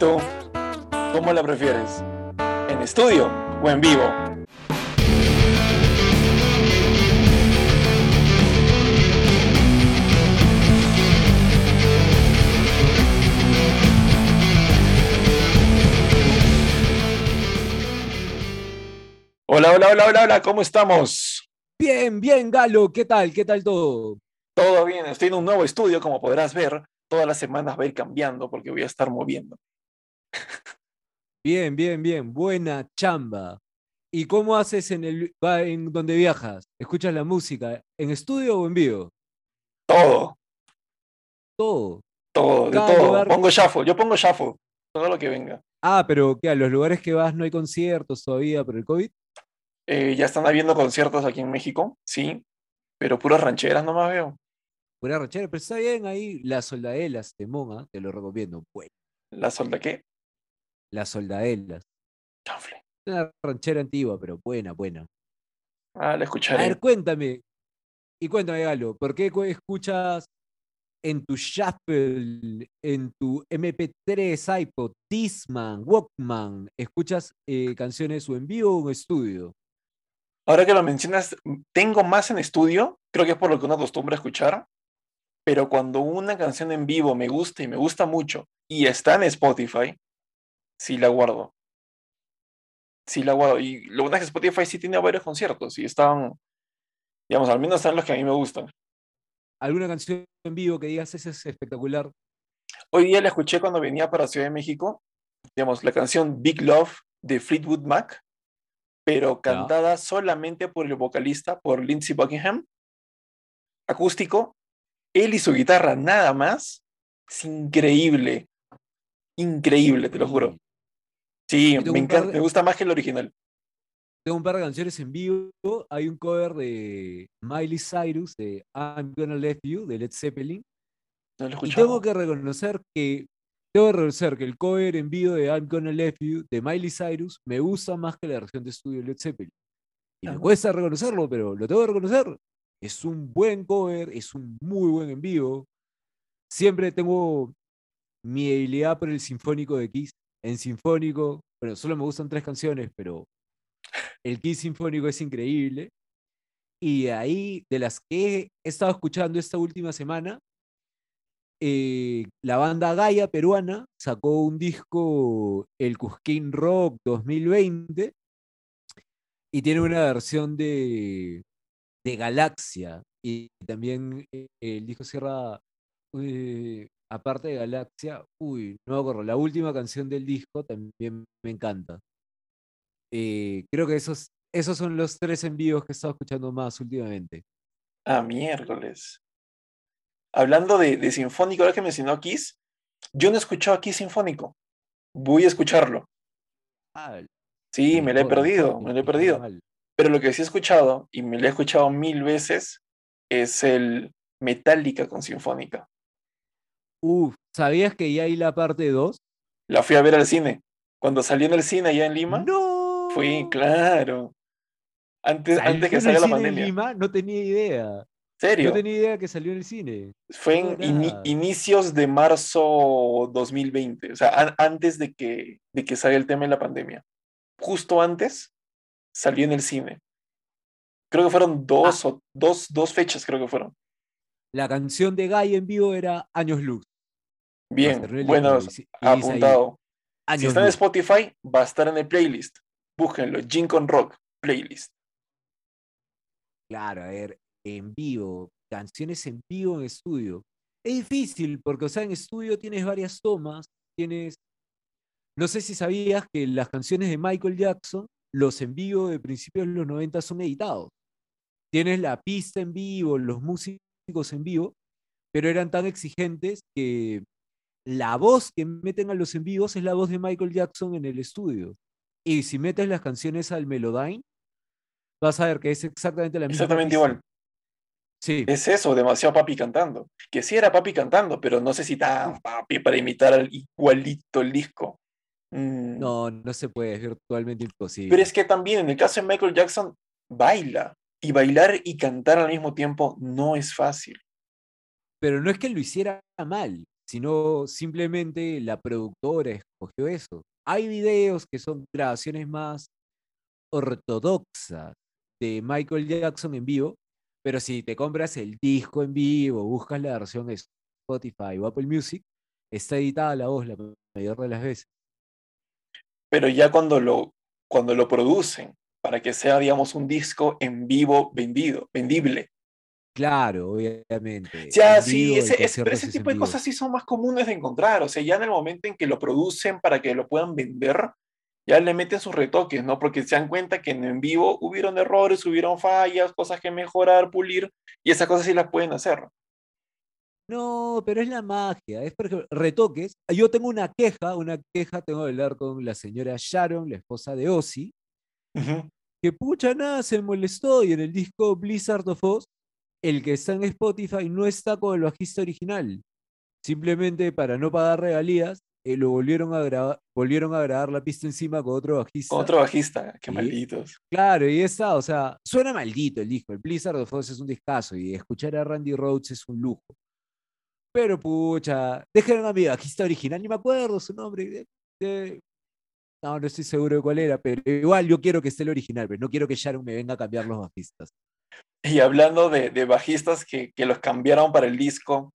¿Cómo la prefieres? ¿En estudio o en vivo? Hola, hola, hola, hola, hola, ¿cómo estamos? Bien, bien, Galo, ¿qué tal? ¿Qué tal todo? Todo bien, estoy en un nuevo estudio, como podrás ver. Todas las semanas va a ir cambiando porque voy a estar moviendo. Bien, bien, bien, buena chamba. ¿Y cómo haces en el va en donde viajas? ¿Escuchas la música en estudio o en vivo? Todo, Todo. todo, de todo. lugar- Pongo shuffle, yo pongo shuffle, todo lo que venga. Ah, pero ¿qué? ¿A los lugares que vas no hay conciertos todavía por el COVID? Eh, ya están habiendo conciertos aquí en México, sí, pero puras rancheras nomás veo. Pura rachera, pero está bien ahí. Las soldadelas de Monga, te lo recomiendo. Bueno, ¿La solda qué? Las soldadelas. Chanfle. Una ranchera antigua, pero buena, buena. Ah, la A escucharé. ver, cuéntame. Y cuéntame, Galo, ¿por qué cu- escuchas en tu Shuffle, en tu MP3, iPod, Discman, Walkman, escuchas eh, canciones o en vivo o en estudio? Ahora que lo mencionas, tengo más en estudio, creo que es por lo que uno acostumbra a escuchar, pero cuando una canción en vivo me gusta y me gusta mucho y está en Spotify, sí la guardo. Sí la guardo. Y lo bueno es que Spotify sí tiene varios conciertos y están, digamos, al menos están los que a mí me gustan. ¿Alguna canción en vivo que digas, es espectacular? Hoy día la escuché cuando venía para Ciudad de México, digamos, la canción Big Love de Fleetwood Mac, pero cantada solamente por el vocalista, por Lindsey Buckingham, acústico, él y su guitarra nada más, es increíble, increíble, te lo juro. Sí, me encanta, de- me gusta más que el original. Tengo un par de canciones en vivo. Hay un cover de Miley Cyrus de I'm Gonna Let You de Led Zeppelin. No lo Y tengo que reconocer que tengo que reconocer que el cover en vivo de I'm Gonna Let You de Miley Cyrus me gusta más que la versión de estudio de Led Zeppelin. Y me cuesta reconocerlo, pero lo tengo que reconocer. Es un buen cover, es un muy buen en vivo. Siempre tengo mi debilidad por el sinfónico de Kiss. En sinfónico, bueno, solo me gustan tres canciones, pero el Kiss sinfónico es increíble. Y ahí, de las que he estado escuchando esta última semana, eh, la banda Gaia peruana sacó un disco, el Cusquín Rock 2020, y tiene una versión de, de Galaxia. Y también eh, el disco cierra, eh, aparte de Galaxia, uy, no me acuerdo, la última canción del disco también me encanta. Eh, creo que esos, esos son los tres envíos que he estado escuchando más últimamente. Ah, miércoles. Hablando de, de sinfónico, ahora que mencionó Kiss, yo no he escuchado Kiss sinfónico. Voy a escucharlo. Ah, Sí, me lo he perdido, me lo he perdido. Pero lo que sí he escuchado, y me lo he escuchado mil veces, es el Metallica con Sinfónica. Uf, ¿sabías que ya hay la parte 2? La fui a ver al cine. Cuando salió en el cine allá en Lima, ¡No! fui, claro. Antes, ¿Salió antes que salga la cine en pandemia. Lima? No tenía idea. ¿Serio? No tenía idea que salió en el cine. Fue en inicios de marzo 2020, o sea, an- antes de que, de que salga el tema de la pandemia. Justo antes salió en el cine. Creo que fueron dos Ah. o dos, dos fechas, creo que fueron. La canción de Guy en vivo era Años Luz. Bien, bueno, apuntado. Si está en. Spotify, va a estar en el playlist. Búsquenlo, Gin con Rock, playlist. Claro, a ver, en vivo, canciones en vivo en estudio. Es difícil porque, o sea, en estudio tienes varias tomas, tienes... No sé si sabías que las canciones de Michael Jackson, los en vivo de principios de los 90 son editados. Tienes la pista en vivo, los músicos en vivo, pero eran tan exigentes que la voz que meten a los en vivos es la voz de Michael Jackson en el estudio. Y si metes las canciones al Melodyne, vas a ver que es exactamente la misma. Exactamente igual. Sí, Es eso, demasiado papi cantando. Que sí era papi cantando, pero no sé si tan papi para imitar al igualito el disco. Mm, no, no se puede, es virtualmente imposible. Pero es que también en el caso de Michael Jackson, baila. Y bailar y cantar al mismo tiempo no es fácil. Pero no es que lo hiciera mal, sino simplemente la productora escogió eso. Hay videos que son grabaciones más ortodoxas de Michael Jackson en vivo, pero si te compras el disco en vivo, buscas la versión de Spotify o Apple Music, está editada la voz la mayor de las veces. Pero ya cuando lo, cuando lo producen, para que sea, digamos, un disco en vivo vendido, vendible. Claro, obviamente. Ya, sí, ese, pero ese tipo de cosas sí son más comunes de encontrar. O sea, ya en el momento en que lo producen para que lo puedan vender, ya le meten sus retoques, ¿no? Porque se dan cuenta que en vivo hubieron errores, hubieron fallas, cosas que mejorar, pulir, y esas cosas sí las pueden hacer. No, pero es la magia, es porque retoques. Yo tengo una queja, una queja tengo que hablar con la señora Sharon, la esposa de Ozzy, que pucha nada se molestó y en el disco Blizzard of Oz, el que está en Spotify no está con el bajista original. Simplemente para no pagar regalías, eh, lo volvieron a grabar, volvieron a grabar la pista encima con otro bajista. Otro bajista, qué malditos. Claro, y está, o sea, suena maldito el disco. El Blizzard of Oz es un discazo y escuchar a Randy Rhodes es un lujo. Pero pucha, dejaron a mi bajista original, ni me acuerdo su nombre. no, no estoy seguro de cuál era, pero igual yo quiero que esté el original, pero no quiero que Sharon me venga a cambiar los bajistas. Y hablando de, bajistas que, que, los cambiaron para el disco,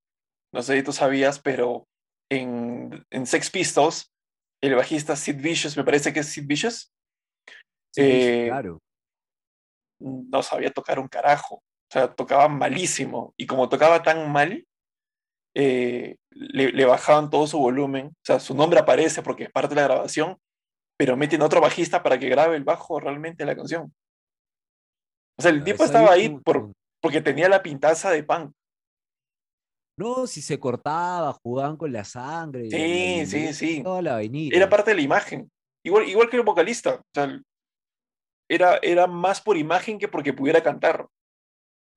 no sé si tú sabías, pero en, en Sex Pistols, el bajista Sid Vicious, me parece que es Sid Vicious. Eh, claro. No sabía tocar un carajo. O sea, tocaba malísimo. Y como tocaba tan mal, eh, le, bajaban todo su volumen. O sea, su nombre aparece porque es parte de la grabación, pero meten otro bajista para que grabe el bajo realmente la canción. O sea, el tipo estaba ahí por, porque tenía la pintaza de punk. No, si se cortaba, jugaban con la sangre. Sí, sí, sí. Toda la Era parte de la imagen. Igual, igual que el vocalista. O sea, era, era más por imagen que porque pudiera cantar.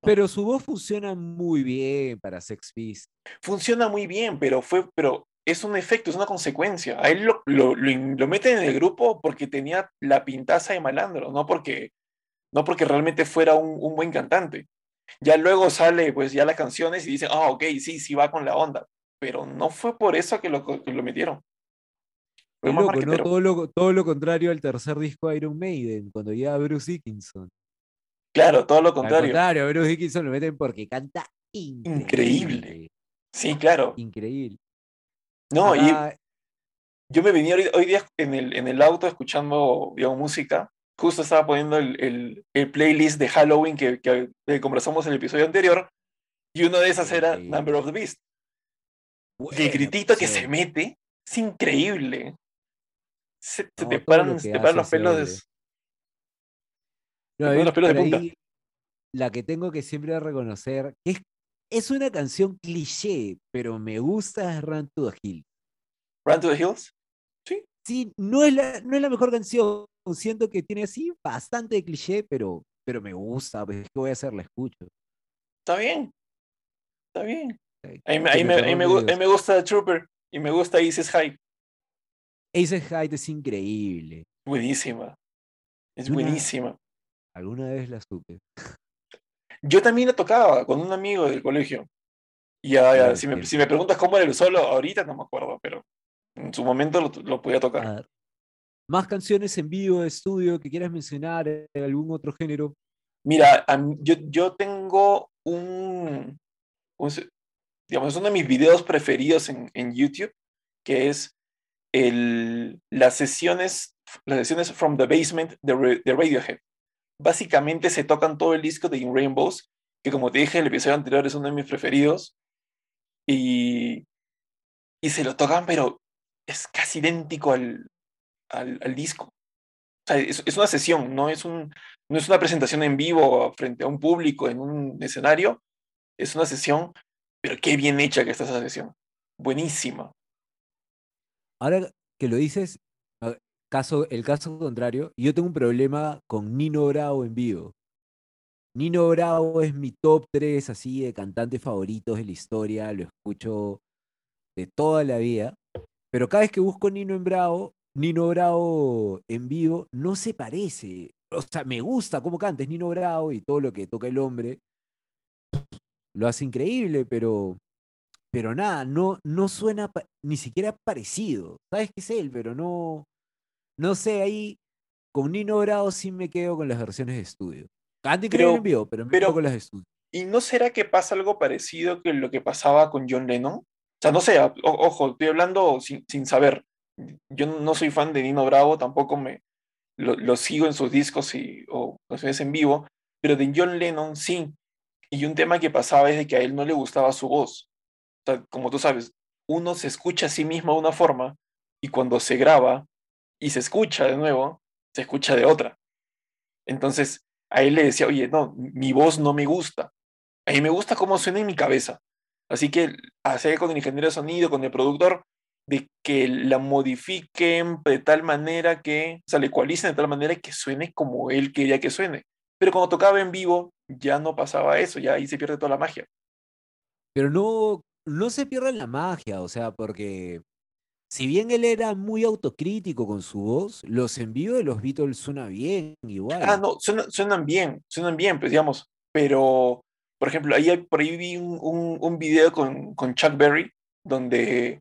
Pero su voz funciona muy bien para Sex Pistols. Funciona muy bien, pero fue, pero es un efecto, es una consecuencia. A él lo, lo, lo, meten en el grupo porque tenía la pintaza de malandro, no porque, no porque realmente fuera un, un buen cantante. Ya luego sale pues ya las canciones y dicen, ah, ok, sí, sí va con la onda. Pero no fue por eso que lo, que lo metieron. todo, lo, todo lo contrario al tercer disco de Iron Maiden, cuando llega Bruce Dickinson. Claro, todo lo contrario. Claro, Bruce Dickinson lo meten porque canta increíble. Sí, claro. Increíble. No, y yo me venía hoy, día en el, en el auto escuchando digamos, música justo estaba poniendo el, playlist de Halloween que, conversamos en el episodio anterior, y uno de esas era Number of the Beast. el gritito que se mete es increíble. Se, te, paran, los pelos. los pelos de punta. la que tengo que siempre reconocer es, es una canción cliché, pero me gusta es Run to the Hills. ¿Run to the Hills? Sí. Sí, no es la, no es la mejor canción, siento que tiene así bastante cliché, pero, pero me gusta, pues, ¿qué voy a hacer? La escucho. Está bien, está bien. Ahí, me, gusta Trooper y me gusta Aces High. Aces High es increíble. Buenísima. Es buenísima. Alguna vez la supe. Yo también la tocaba con un amigo del colegio. Y ya, si, me, si, me, preguntas cómo era el solo, ahorita no me acuerdo, pero en su momento lo, lo podía tocar. ¿Más canciones en vivo de estudio que quieras mencionar de algún otro género? Mira, yo, yo tengo un, digamos, es uno de mis videos preferidos en, en YouTube, que es el, las, sesiones, las sesiones From the Basement de, de, Radiohead. Básicamente se tocan todo el disco de In Rainbows, que como te dije en el episodio anterior es uno de mis preferidos, y, y se lo tocan, pero es casi idéntico al, al, disco. O sea, es, una sesión, no es, un, no es una presentación en vivo frente a un público en un escenario, es una sesión, pero qué bien hecha que está esa sesión. Buenísima. Ahora que lo dices, caso, el caso contrario, yo tengo un problema con Nino Bravo en vivo. Nino Bravo es mi top 3 así de cantantes favoritos de la historia, lo escucho de toda la vida, pero cada vez que busco Nino en Bravo, Nino Bravo en vivo no se parece. O sea, me gusta cómo canta, es Nino Bravo y todo lo que toca el hombre lo hace increíble, pero, pero nada, no, no suena ni siquiera parecido. Sabes que es él, pero no, no sé, ahí con Nino Bravo sí me quedo con las versiones de estudio. Antes creo en vivo, pero me quedo con las de estudio. ¿Y no será que pasa algo parecido que lo que pasaba con John Lennon? O sea, no sé, ojo, estoy hablando sin, sin, saber. Yo no soy fan de Nino Bravo, tampoco me lo, sigo en sus discos y, o canciones en vivo, pero de John Lennon sí. Y un tema que pasaba es de que a él no le gustaba su voz. Como tú sabes, uno se escucha a sí mismo de una forma y cuando se graba y se escucha de nuevo, se escucha de otra. Entonces, a él le decía, oye, no, mi voz no me gusta. A mí me gusta cómo suena en mi cabeza. Así que hacer con el ingeniero de sonido, con el productor, de que la modifiquen de tal manera que, o sea, le ecualicen de tal manera que suene como él quería que suene. Pero cuando tocaba en vivo, ya no pasaba eso, ya ahí se pierde toda la magia. Pero no, no se pierde la magia, o sea, porque si bien él era muy autocrítico con su voz, los envíos de los Beatles suenan bien, igual. Ah, no, suenan, bien, suenan bien, pues digamos, pero, por ejemplo, ahí por ahí vi un, un, video con, con, Chuck Berry, donde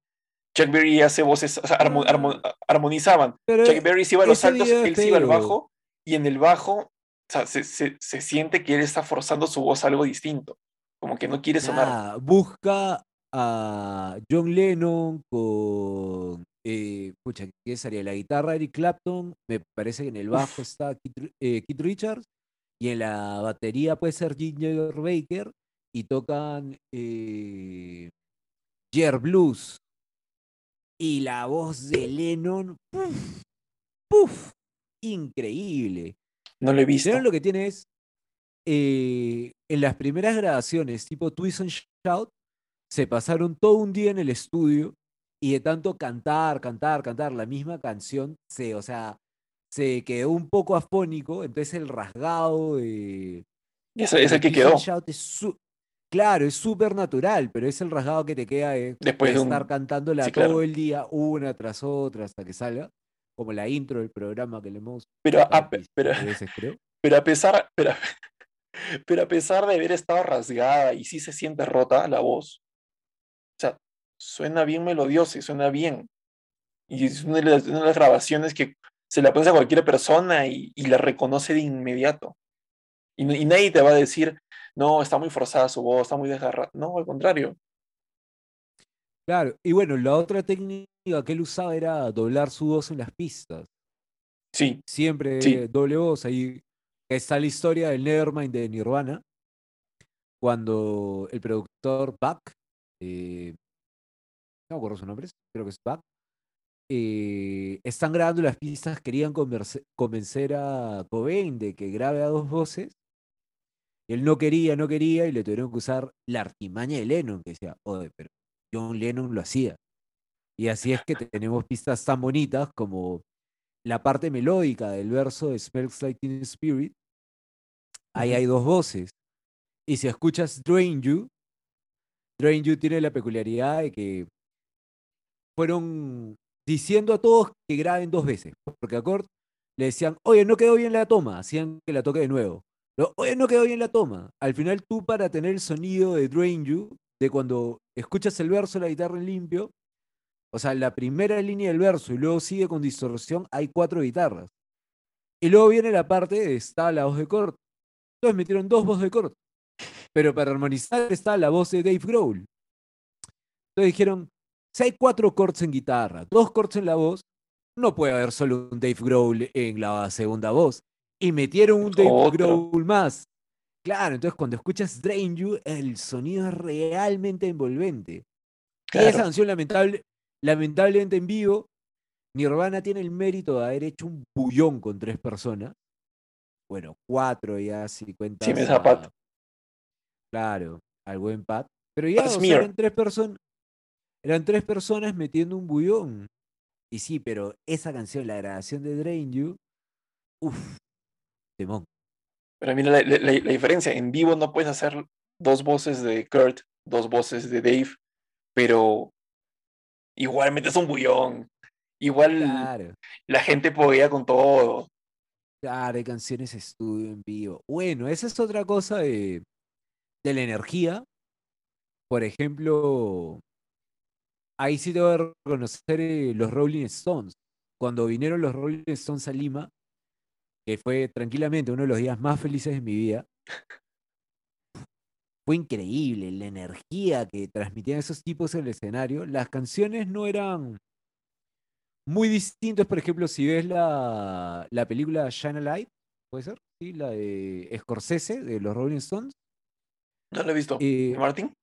Chuck Berry hace voces, o sea, ah. armonizaban. Chuck Berry se iba a los altos, él se iba al bajo, y en el bajo, o sea, se, se, se, siente que él está forzando su voz a algo distinto, como que no quiere sonar. busca a John Lennon con, eh, pucha, ¿qué sería? La guitarra Eric Clapton, me parece que en el bajo está eh, Keith, Richards, y en la batería puede ser Ginger Baker, y tocan eh, Jer Blues. Y la voz de Lennon, ¡puf! ¡puf! Increíble. No lo he visto. lo que tiene es, eh, en las primeras grabaciones, tipo Twist and Shout, se pasaron todo un día en el estudio y de tanto cantar, cantar, cantar la misma canción, se, o sea, se quedó un poco afónico, entonces el rasgado de... Ese es el que quedó. Claro, es súper natural, pero es el rasgado que te queda de, Después de, estar cantándola todo el día, una tras otra, hasta que salga, como la intro del programa que le hemos... Pero, a, pero, pero a pesar... Pero, pero a pesar de haber estado rasgada y sí se siente rota la voz, o sea, suena bien melodiosa y suena bien. Y es una de las, grabaciones que se la pones a cualquier persona y, la reconoce de inmediato. Y, nadie te va a decir, no, está muy forzada su voz, está muy desgarrada. No, al contrario. Claro, y bueno, la otra técnica que él usaba era doblar su voz en las pistas. Sí. Siempre doble voz. Ahí está la historia del Nevermind de Nirvana, cuando el productor Buck eh, no me acuerdo su nombre, creo que es Buck, eh, están grabando las pistas, querían convencer a Cobain de que grabe a dos voces. Él no quería, no quería, y le tuvieron que usar la artimaña de Lennon, que decía, oye, pero John Lennon lo hacía. Y así es que tenemos pistas tan bonitas como la parte melódica del verso de Smells Like Teen Spirit. Ahí hay dos voces. Y si escuchas Drain You, Drain You tiene la peculiaridad de que fueron diciendo a todos que graben dos veces, porque a Kurt le decían, oye, no quedó bien la toma, hacían que la toque de nuevo. Oye, no quedó bien la toma. Al final tú para tener el sonido de Drain You, de cuando escuchas el verso la guitarra en limpio, o sea, la primera línea del verso y luego sigue con distorsión, hay cuatro guitarras. Y luego viene la parte de está la voz de Kurt. Entonces metieron dos voces de Kurt. Pero para armonizar está la voz de Dave Grohl. Entonces dijeron, si hay cuatro cortes en guitarra, dos cortes en la voz, no puede haber solo un Dave Grohl en la segunda voz. Y metieron un Dave Grohl más. Claro, entonces cuando escuchas Drain You, el sonido es realmente envolvente. Y esa canción lamentable, lamentablemente en vivo, Nirvana tiene el mérito de haber hecho un bullón con tres personas. Bueno, cuatro ya, si cuentas. Sí, me zapato. Claro, al buen Pat. Pero ya, eran tres personas. Eran tres personas metiendo un bullón. Y sí, pero esa canción, la grabación de Drain You, uff, temón. Pero mira la, diferencia, en vivo no puedes hacer dos voces de Kurt, dos voces de Dave, pero igual metes un bullón. Igual la gente podía con todo. Claro, hay canciones estudio en vivo. Bueno, esa es otra cosa de, de la energía, por ejemplo, ahí sí te voy a reconocer eh, los Rolling Stones. Cuando vinieron los Rolling Stones a Lima, que fue tranquilamente uno de los días más felices de mi vida, fue increíble la energía que transmitían esos tipos en el escenario. Las canciones no eran muy distintas, por ejemplo, si ves la, la película Shine a Light, ¿puede ser? Sí, la de Scorsese, de los Rolling Stones. No la he visto. Eh, ¿Martin?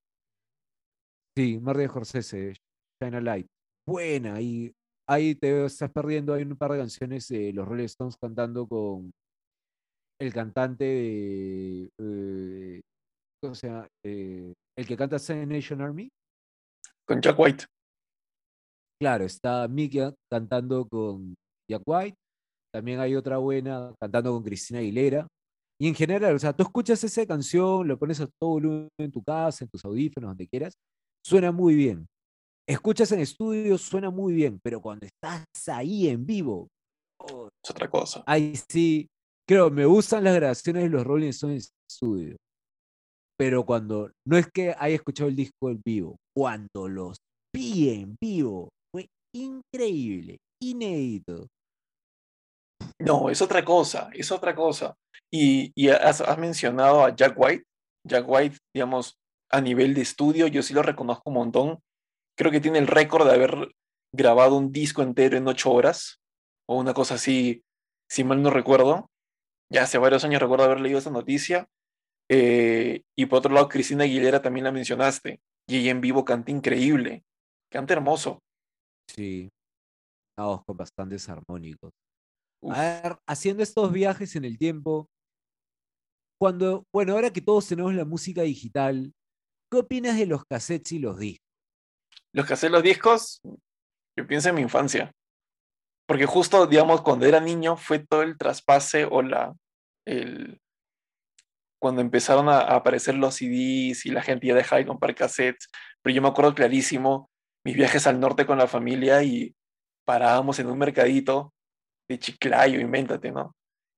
Sí, Martin Scorsese, Shine a Light. Buena, y ahí te estás perdiendo, hay un par de canciones de los Rolling Stones cantando con el cantante de... Eh, o sea, eh, el que canta Seven Nation Army. Con Jack White. Claro, está Mickey cantando con Jack White. También hay otra buena cantando con Cristina Aguilera. Y en general, o sea, tú escuchas esa canción, lo pones a todo volumen en tu casa, en tus audífonos, donde quieras, suena muy bien. Escuchas en estudio, suena muy bien, pero cuando estás ahí en vivo, es otra cosa. Ahí sí, creo, me gustan las grabaciones de los Rolling Stones en estudio pero cuando no es que haya escuchado el disco en vivo, cuando los vi en vivo, fue increíble, inédito. No, es otra cosa, es otra cosa. Y, has, mencionado a Jack White. Jack White, digamos, a nivel de estudio, yo sí lo reconozco un montón. Creo que tiene el récord de haber grabado un disco entero en ocho horas, o una cosa así, si mal no recuerdo. Ya hace varios años recuerdo haber leído esa noticia. Eh, y por otro lado, Cristina Aguilera también la mencionaste. Y ella en vivo canta increíble. Canta hermoso. Sí. con bastantes armónicos. A ver, haciendo estos viajes en el tiempo, cuando, bueno, ahora que todos tenemos la música digital, ¿qué opinas de los cassettes y los discos? Los cassettes y los discos, yo pienso en mi infancia. Porque justo, digamos, cuando era niño fue todo el traspase o la, el, cuando empezaron a, aparecer los CDs y la gente ya dejaba de comprar cassettes, pero yo me acuerdo clarísimo mis viajes al norte con la familia y parábamos en un mercadito de Chiclayo, invéntate, ¿no?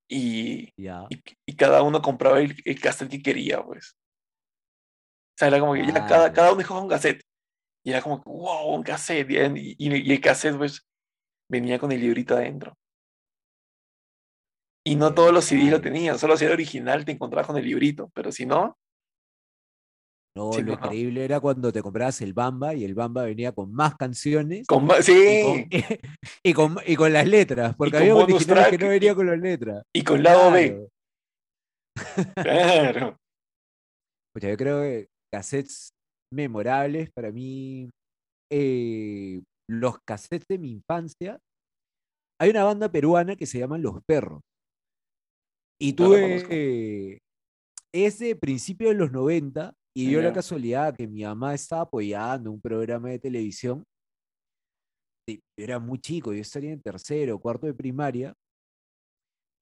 Y, y, cada uno compraba el, cassette que quería, pues. O sea, era como que ya cada, cada uno dejó un cassette. Y era como, wow, un cassette. Y, y, el cassette, pues, venía con el librito adentro. Y no todos los CDs lo tenían, solo si era original te encontrabas con el librito, pero si no. No, lo increíble era cuando te comprabas el Bamba y el Bamba venía con más canciones. Con sí. Y con, y, con, las letras, porque había originales que no venía con las letras. Y con lado B. claro. Pues yo creo que cassettes memorables para mí, eh, los cassettes de mi infancia. Hay una banda peruana que se llama Los Perros. Y tuve ese principio de los 90 y dio la casualidad que mi mamá estaba apoyando un programa de televisión. Yo era muy chico, yo estaría en tercero, cuarto de primaria.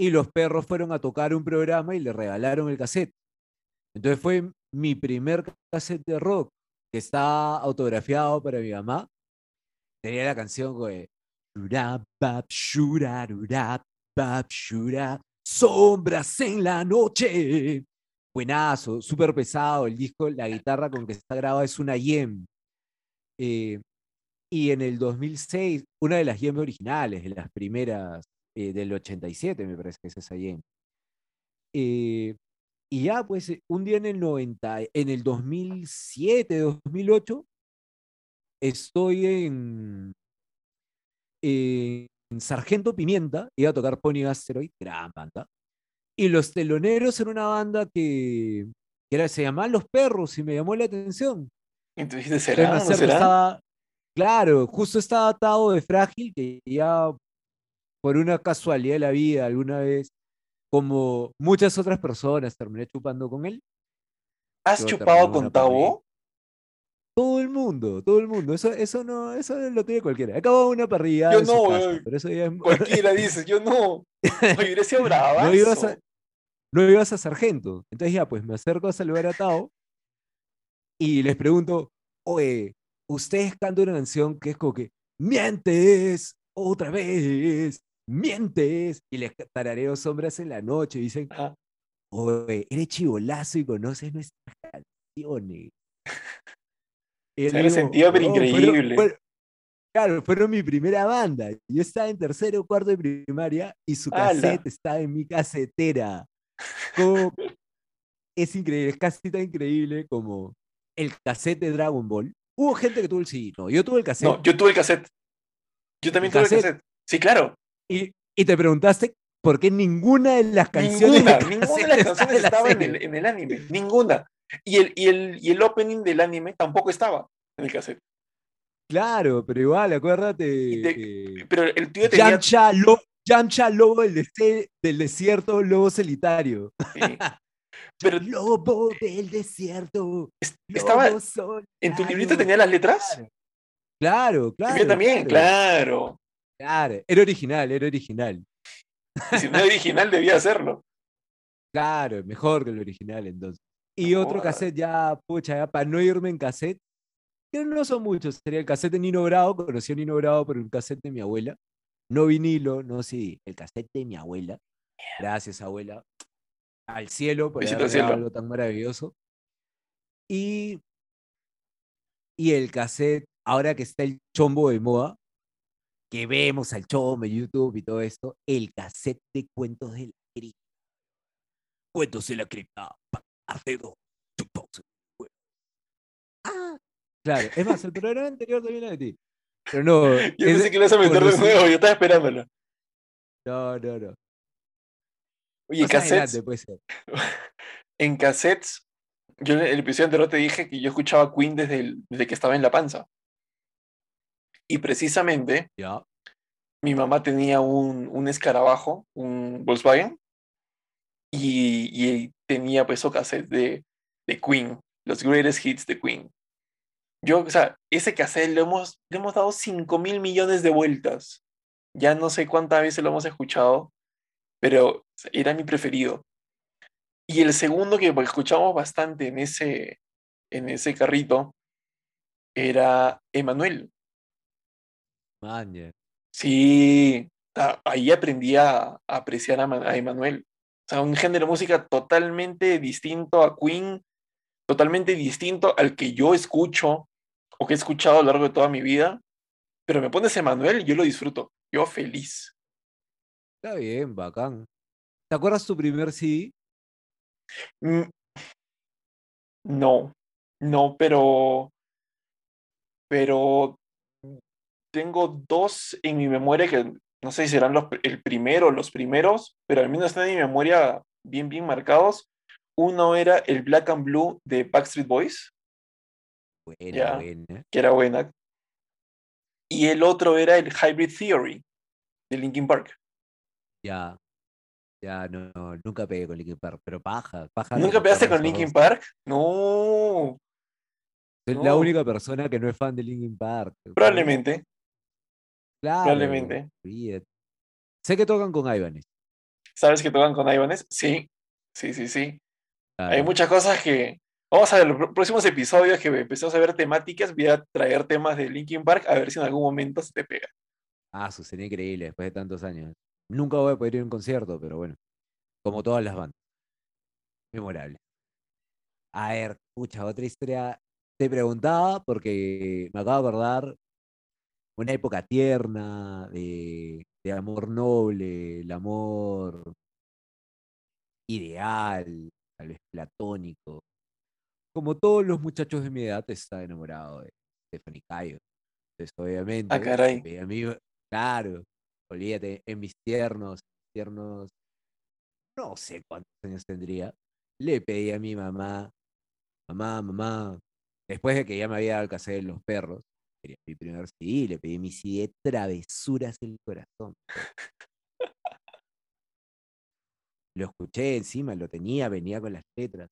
Y los perros fueron a tocar un programa y le regalaron el cassette. Entonces fue mi primer cassette de rock que está autografiado para mi mamá. Tenía la canción de Sombras en la noche. Buenazo, súper pesado el disco, la guitarra con que está grabada es una Yem. Eh, y en el 2006, una de las Yem originales, de las primeras eh, del 87, me parece que es esa Yem. Eh, y ya, pues, un día en el 90, en el 2007, 2008, estoy en, Sargento Pimienta, iba a tocar Pony Asteroid, gran banda. Y los teloneros en una banda que, era, se llamaban Los Perros y me llamó la atención. Entonces, ¿será? claro, justo estaba atado de frágil que ya por una casualidad de la vida alguna vez, como muchas otras personas, terminé chupando con él. ¿Has chupado con Tavo? Todo el mundo, todo el mundo. Eso, eso no, eso lo tiene cualquiera. Acabó una parrilla. Yo no, Cualquiera dice, yo no. Oye, no ibas a, no ibas a sargento. Entonces ya, pues me acerco a saludar a Tao y les pregunto, oye, ustedes cantan una canción que es como que, mientes otra vez, mientes. Y les tarareo sombras en la noche y dicen, oye, eres chivolazo y conoces nuestras canciones. Se me sentido pero increíble. claro, fueron mi primera banda. Yo estaba en tercero o cuarto de primaria y su cassette estaba en mi casetera. es increíble, es casi tan increíble como el cassette de Dragon Ball. Hubo gente que tuvo el CD. No, yo tuve el cassette. No, yo tuve el cassette. Yo también tuve el cassette. Sí, claro. Y, y te preguntaste por qué ninguna de las canciones. Ninguna, ninguna de las canciones estaba en el, en el, anime. Ninguna. Y el, y, el, y el opening del anime tampoco estaba en el cassette. Claro, pero igual, acuérdate. pero el tío tenía. Yamcha, lobo del, del desierto, lobo solitario. Sí. Pero, lobo del desierto. Estaba. ¿En tu librito tenía las letras? Claro, claro. yo también, claro. Claro, era original, era original. si no era original, debía hacerlo. Claro, mejor que el original entonces. Y otro cassette ya, pucha, ya para no irme en cassette, que no son muchos, sería el cassette de Nino Bravo, conocí a Nino Bravo por un cassette de mi abuela. No vinilo, no, sí, el cassette de mi abuela. Gracias, abuela. Al cielo por haber algo tan maravilloso. Y, y el cassette, ahora que está el chombo de moda, que vemos al chombo en YouTube y todo esto, el cassette de cuentos de la cripta. Cuentos de la cripta, parte 2. Ah, claro. Es más, el programa anterior también era de ti. Pero no. Yo pensé que lo ibas a meter de nuevo, yo estaba esperándolo. No, no, no. Oye, cassettes. Ser. en cassettes, yo en el episodio anterior te dije que yo escuchaba Queen desde, desde que estaba en la panza. Y precisamente, mi mamá tenía un, un escarabajo, un Volkswagen, y, y tenía pues esos cassettes de, de Queen, los greatest hits de Queen. Yo, o sea, ese cassette le hemos, le hemos dado 5 mil millones de vueltas. Ya no sé cuántas veces lo hemos escuchado, pero era mi preferido. Y el segundo que escuchamos bastante en ese, en ese carrito era Emanuel. Sí, ahí aprendí a, apreciar a Emanuel. O sea, un género de música totalmente distinto a Queen, totalmente distinto al que yo escucho o que he escuchado a lo largo de toda mi vida. Pero me pones Emanuel y yo lo disfruto. Yo feliz. Está bien, bacán. ¿Te acuerdas tu primer CD? Mm, no, no, pero. Pero tengo dos en mi memoria que no sé si serán los, el primero o los primeros, pero al menos están en mi memoria bien, bien marcados. Uno era el Black and Blue de Backstreet Boys. Buena, buena. Que era buena. Y el otro era el Hybrid Theory de Linkin Park. Ya. Ya, no, nunca pegué con Linkin Park, pero paja, paja. ¿Nunca pegaste con Linkin Park? No. Soy la única persona que no es fan de Linkin Park. Probablemente. Claro. Probablemente. Sé que tocan con Ivanes. ¿Sabes que tocan con Ivanes? Sí, sí, sí, sí. Hay muchas cosas que. Vamos a ver los próximos episodios que empezamos a ver temáticas. Voy a traer temas de Linkin Park a ver si en algún momento se te pega. Ah, eso sería increíble después de tantos años. Nunca voy a poder ir a un concierto, pero bueno. Como todas las bandas. Memorable. A ver, pucha, otra historia. Te preguntaba porque me acabo de acordar una época tierna, de, amor noble, el amor ideal, tal vez platónico. Como todos los muchachos de mi edad, estaba enamorado de Stephanie Cayo. Entonces, obviamente, ah, caray. claro, olvídate, en mis tiernos, tiernos, no sé cuántos años tendría, le pedí a mi mamá, mamá, mamá, después de que ya me había dado el de los perros, quería mi primer CD, le pedí mi CD de Travesuras el Corazón. Lo escuché encima, lo tenía, venía con las letras.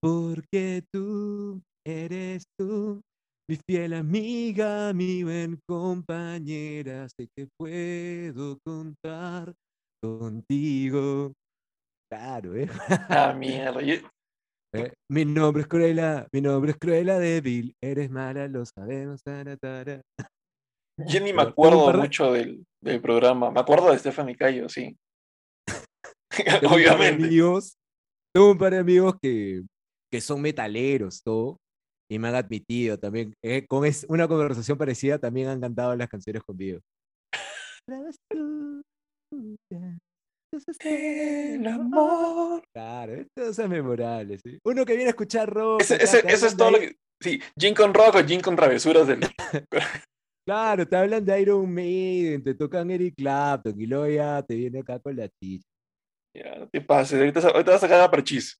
Porque tú eres tú, mi fiel amiga, mi buen compañera, sé que puedo contar contigo. Claro, ¿eh? Ah, mierda. Eh, mi nombre es Cruella, mi nombre es Cruella débil, eres mala, lo sabemos. Yo ni me acuerdo mucho del, programa. Me acuerdo de Stephanie Cayo, sí. Obviamente. Amigos, tengo un par de amigos que, que son metaleros, todo. y me han admitido también, eh, con es, una conversación parecida, también han cantado las canciones conmigo. El amor. Claro, esto es memorable, ¿sí? Uno que viene a escuchar rock. Ese, ese- eso es todo lo que. Sí, Jin con rock o Jin con travesuras del. Claro, te hablan de Iron Maiden, te tocan Eric Clapton y luego ya te viene acá con la chicha. Ya, no te pases. Ahorita, ahorita vas a sacar a parchís.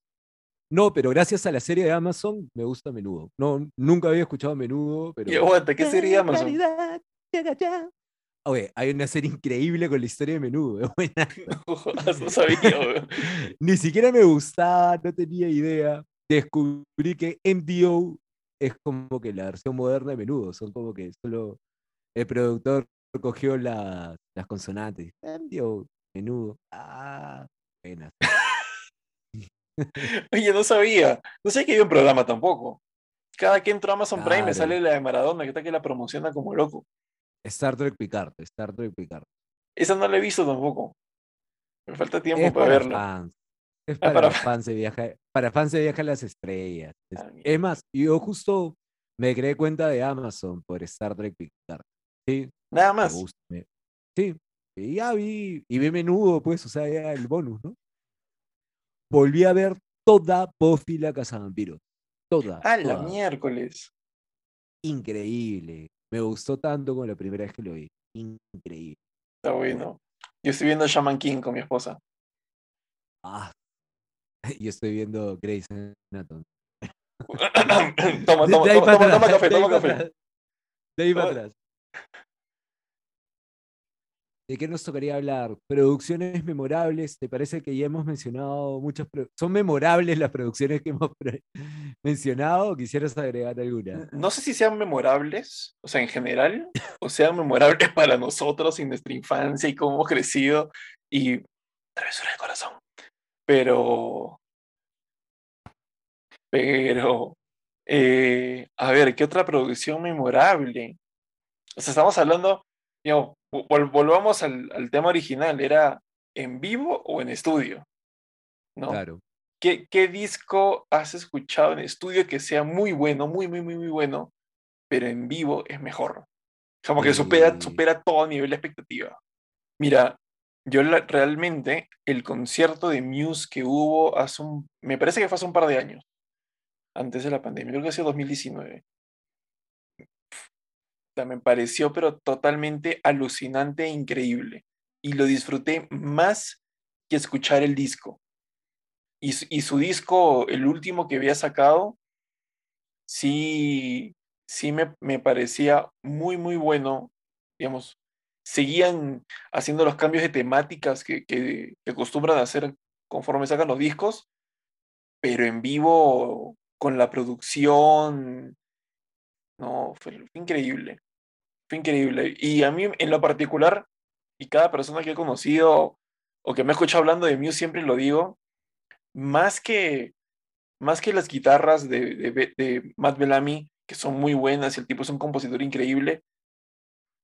No, pero gracias a la serie de Amazon me gusta a menudo. No, nunca había escuchado a menudo, pero. Y aguanta, ¿qué sería Amazon? Chaga, chaga. Oye, hay una serie increíble con la historia de menudo. no sabía. Ni siquiera me gustaba, no tenía idea. Descubrí que MDO es como que la versión moderna de menudo. Son como que solo el productor cogió la- las consonantes. MDO, menudo. Ah, buenas. Oye, no sabía. No sé que había un programa tampoco. Cada que entro a Amazon Prime me sale la de Maradona, que está que la promociona como loco. Star Trek Picard, Star Trek Picard. Esa no la he visto tampoco. Me falta tiempo Es para para verla. fans. Es Ah, para, para fans de viaje, para fans de viaje a las estrellas. Es, Ah, es más, yo justo me creé cuenta de Amazon por Star Trek Picard. Sí, Nada me más. gusta. me- Sí, y ya vi, y vi menudo, pues, o sea, ya el bonus, ¿no? Volví a ver toda Buffy la Cazavampiros. Toda. Ah, la toda. miércoles. Increíble. Me gustó tanto como la primera vez que lo vi. Increíble. Está bueno. Yo estoy viendo Shaman King con mi esposa. Ah. Yo estoy viendo Grey's Anatomy. toma, toma, toma, toma, toma café, toma café. De ahí para Toma- atrás. ¿De qué nos tocaría hablar? Producciones memorables. ¿Te parece que ya hemos mencionado muchas? ¿Son memorables las producciones que hemos mencionado o quisieras agregar alguna? No sé si sean memorables, o sea, en general, o sean memorables para nosotros en nuestra infancia y cómo hemos crecido y travesura del corazón. Pero, pero, eh, a ver, ¿qué otra producción memorable? O sea, estamos hablando, digamos, vol- volvamos al, al tema original, ¿era en vivo o en estudio? ¿No? Claro. ¿Qué, qué disco has escuchado en estudio que sea muy bueno, muy, muy, muy, muy bueno, pero en vivo es mejor? Como que supera, Eh. supera todo nivel de expectativa. Mira, yo la- realmente el concierto de Muse que hubo hace un, me parece que fue hace un par de años, antes de la pandemia, creo que ha sido 2019. Me pareció pero totalmente alucinante e increíble. Y lo disfruté más que escuchar el disco. Y, su- y su disco, el último que había sacado, sí, sí me, me parecía muy, muy bueno. Digamos, seguían haciendo los cambios de temáticas que, que, que acostumbran a hacer conforme sacan los discos, pero en vivo, con la producción, no, fue increíble. Fue increíble. Y a mí, en lo particular, y cada persona que he conocido o que me ha escuchado hablando de Muse, siempre lo digo, más que, más que las guitarras de, de, Matt Bellamy, que son muy buenas y el tipo es un compositor increíble,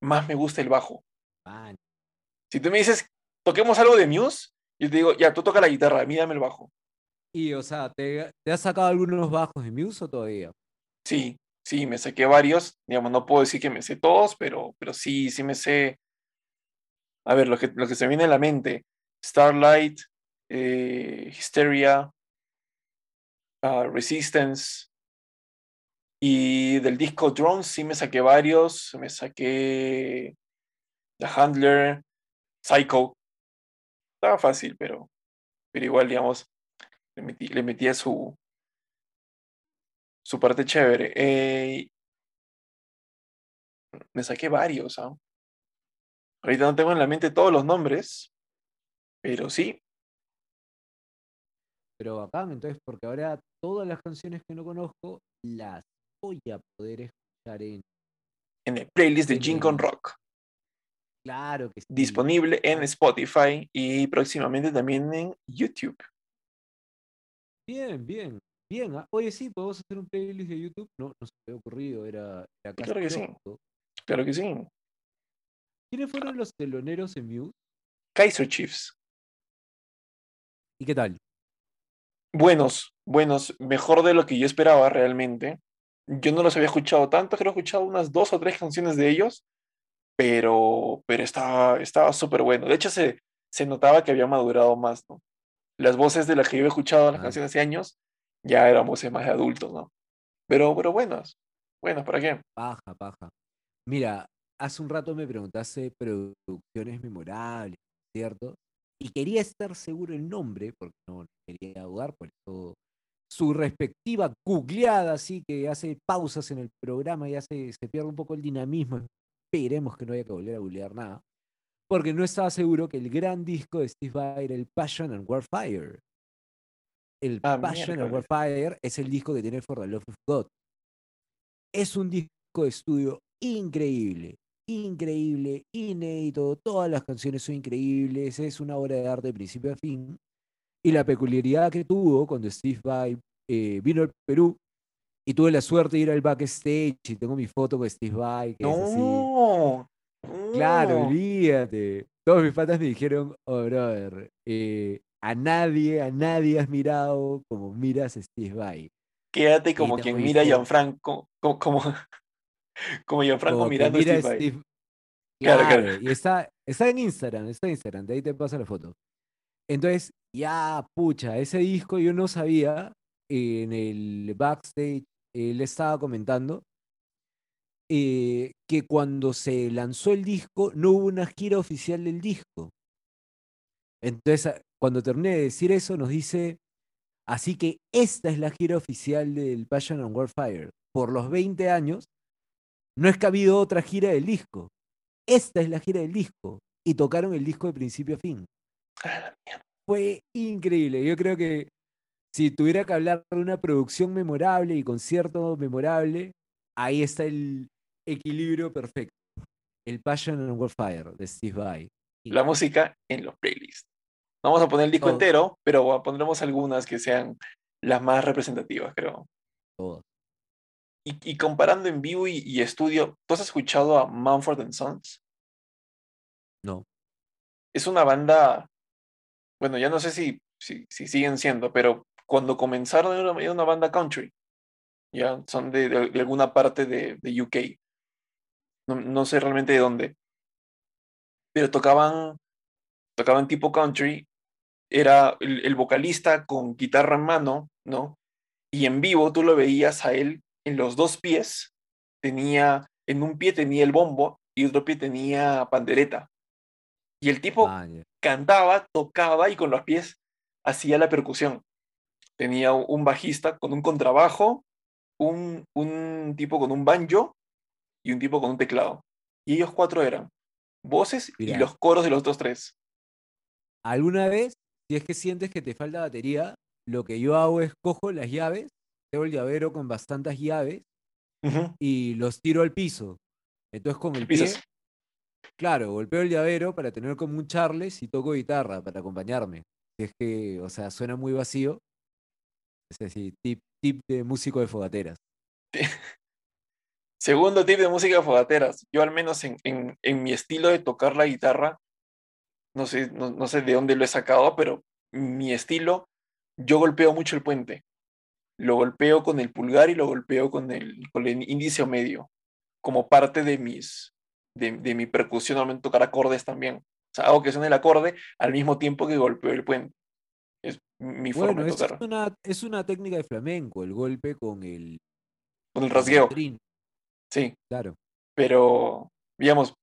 más me gusta el bajo. Man, Si tú me dices, toquemos algo de Muse, yo te digo, ya, tú toca la guitarra, a mí dame el bajo. Y, o sea, ¿te, te has sacado algunos bajos de Muse o todavía? Sí, sí, me saqué varios. Digamos, no puedo decir que me sé todos, pero, pero sí, sí me sé. A ver, lo que, lo que se me viene a la mente: Starlight, eh, Hysteria, ah, Resistance. Y del disco Drones sí me saqué varios. Me saqué The Handler, Psycho. Estaba fácil, pero, pero igual, digamos, le metí, le metía su, su parte chévere. Eh, me saqué varios, ¿ah? Ahorita no tengo en la mente todos los nombres, pero sí, Pero bacán, entonces, porque ahora todas las canciones que no conozco las voy a poder escuchar en. en el playlist de con el- Rock, Claro que sí. disponible en Spotify y próximamente también en YouTube. Bien, bien, Bien, ¿eh? oye, sí, podemos hacer un playlist de YouTube. No, no se me había ocurrido, era, era casi Claro que sí. Claro que sí. ¿Quiénes fueron los teloneros en Muse? Kaiser Chiefs. ¿Y qué tal? Buenos, buenos. Mejor de lo que yo esperaba realmente. Yo no los había escuchado tanto, creo que he escuchado unas dos o tres canciones de ellos, pero, pero estaba estaba súper bueno. De hecho, se, se notaba que había madurado más, ¿no? Las voces de las que yo he escuchado las ah. canciones hace años ya éramos eh, más de adultos, ¿no? Pero, pero buenas, buenas, ¿para qué? Paja, paja. Mira, hace un rato me preguntaste producciones memorables, ¿cierto? Y quería estar seguro el nombre, porque no quería dudar, por eso su respectiva googleada, así que hace pausas en el programa y hace, se pierde un poco el dinamismo. Esperemos que no haya que volver a googlear nada, porque no estaba seguro que el gran disco de Steve Vai era el Passion and Warfire el Passion of Fire es el disco que tiene For the Love of God. Es un disco de estudio increíble, increíble, inédito, todas las canciones son increíbles, es una obra de arte de principio a fin. Y la peculiaridad que tuvo cuando Steve Vai eh, vino al Perú y tuve la suerte de ir al backstage y tengo mi foto con Steve Vai, no. Claro, olvídate. Todos mis patas me dijeron, oh, brother, eh, a nadie, a nadie has mirado como miras a Steve Vai. Quédate como quien mira a Gianfranco, como, como, como Gianfranco como mirando a Steve, Steve... Vai. Claro, claro, claro. Y está, está en Instagram, está en Instagram, de ahí te pasa la foto. Entonces, ya, pucha, ese disco yo no sabía, en el backstage, él estaba comentando eh, que cuando se lanzó el disco no hubo una gira oficial del disco. Entonces, cuando termine de decir eso, nos dice, así que esta es la gira oficial del Passion and Warfire. Por los 20 años, no es que ha habido otra gira del disco. Esta es la gira del disco. Y tocaron el disco de principio a fin. Fue increíble. Yo creo que si tuviera que hablar de una producción memorable y concierto memorable, ahí está el equilibrio perfecto. El Passion and Warfire de Steve Vai. La música en los playlists. No vamos a poner el disco entero, pero pondremos algunas que sean las más representativas, creo. Todas. Y, comparando en vivo y, estudio, ¿tú has escuchado a Mumford and Sons? No. Es una banda, bueno, ya no sé si, si, siguen siendo, pero cuando comenzaron era una, banda country. Ya son de, alguna parte de, de UK. No, no sé realmente de dónde. Pero tocaban tocaban tipo country, era el, vocalista con guitarra en mano, ¿no? Y en vivo tú lo veías a él en los dos pies, tenía, en un pie tenía el bombo y otro pie tenía pandereta. Y el tipo ah, yeah. cantaba, tocaba y con los pies hacía la percusión. Tenía un bajista con un contrabajo, un, un tipo con un banjo y un tipo con un teclado. Y ellos cuatro eran voces y los coros de los dos tres alguna vez, si es que sientes que te falta batería, lo que yo hago es cojo las llaves, tengo el llavero con bastantes llaves y los tiro al piso. Entonces con el pie, claro, golpeo el llavero para tener como un charles y toco guitarra para acompañarme. Es que, o sea, suena muy vacío. Es decir, tip, tip de músico de fogateras. Segundo tip de música de fogateras. Yo al menos en, en mi estilo de tocar la guitarra, no sé, no, sé de dónde lo he sacado, pero mi estilo, yo golpeo mucho el puente. Lo golpeo con el pulgar y lo golpeo con el, con el índice o medio, como parte de mis, de, de mi percusión, normalmente tocar acordes también. O sea, hago que suene el acorde al mismo tiempo que golpeo el puente. Es mi forma de tocar. Es una, es una técnica de flamenco, el golpe con el... Con el rasgueo. Sí. Claro. Pero, digamos,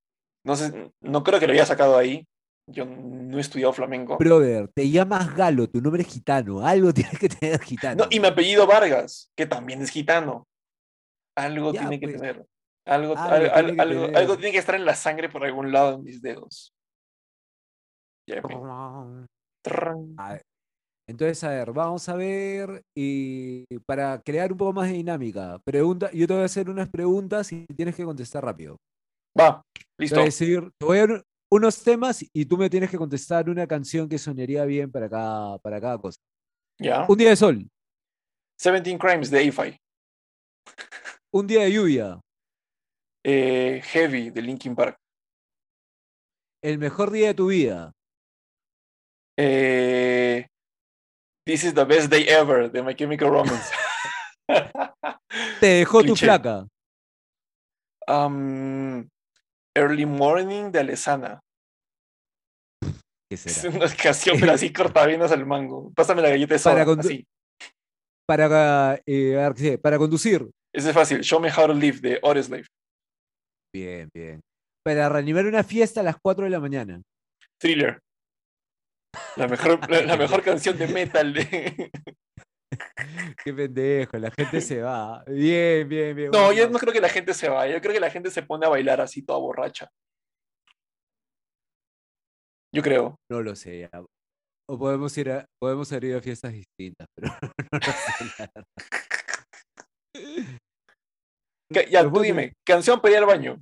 no, sé, no creo que lo haya sacado ahí. Yo no he estudiado flamenco. Brother, te llamas Galo, tu nombre es gitano. Algo tienes que tener gitano. No, y mi apellido Vargas, que también es gitano. Algo tiene que pues. tener. Algo, algo, tiene algo, tiene que estar en la sangre por algún lado en mis dedos. Ya, a entonces, a ver, vamos a ver y para crear un poco más de dinámica. Pregunta, yo te voy a hacer unas preguntas y tienes que contestar rápido. Va, listo. Te voy a decir, te voy a, unos temas y tú me tienes que contestar una canción que sonaría bien para cada, para cada cosa. Un día de sol, 17 Crimes de AFI. un día de lluvia, Eh, Heavy de Linkin Park. el mejor día de tu vida, Eh, This is the best day ever de My Chemical Romance. Te dejó tu placa. Am, Early Morning de Alesana. ¿Qué Es una canción, pero así cortavenas al mango. Pásame la galleta de soda, Para así. Para, eh, para conducir. Ese es fácil. Show Me How to Live de Audioslave. Bien, bien. Para reanimar una fiesta a las 4 de la mañana. Thriller. La mejor, la, la mejor canción de metal de... Qué pendejo, la gente se va. Bien, bien, bien. No, bueno. yo no creo que la gente se vaya. Yo creo que la gente se pone a bailar así toda borracha. Yo creo. No lo sé. ya. O podemos ir a, podemos ir a fiestas distintas, pero no lo sé. Que- ya, tú dime. Canción para ir al baño.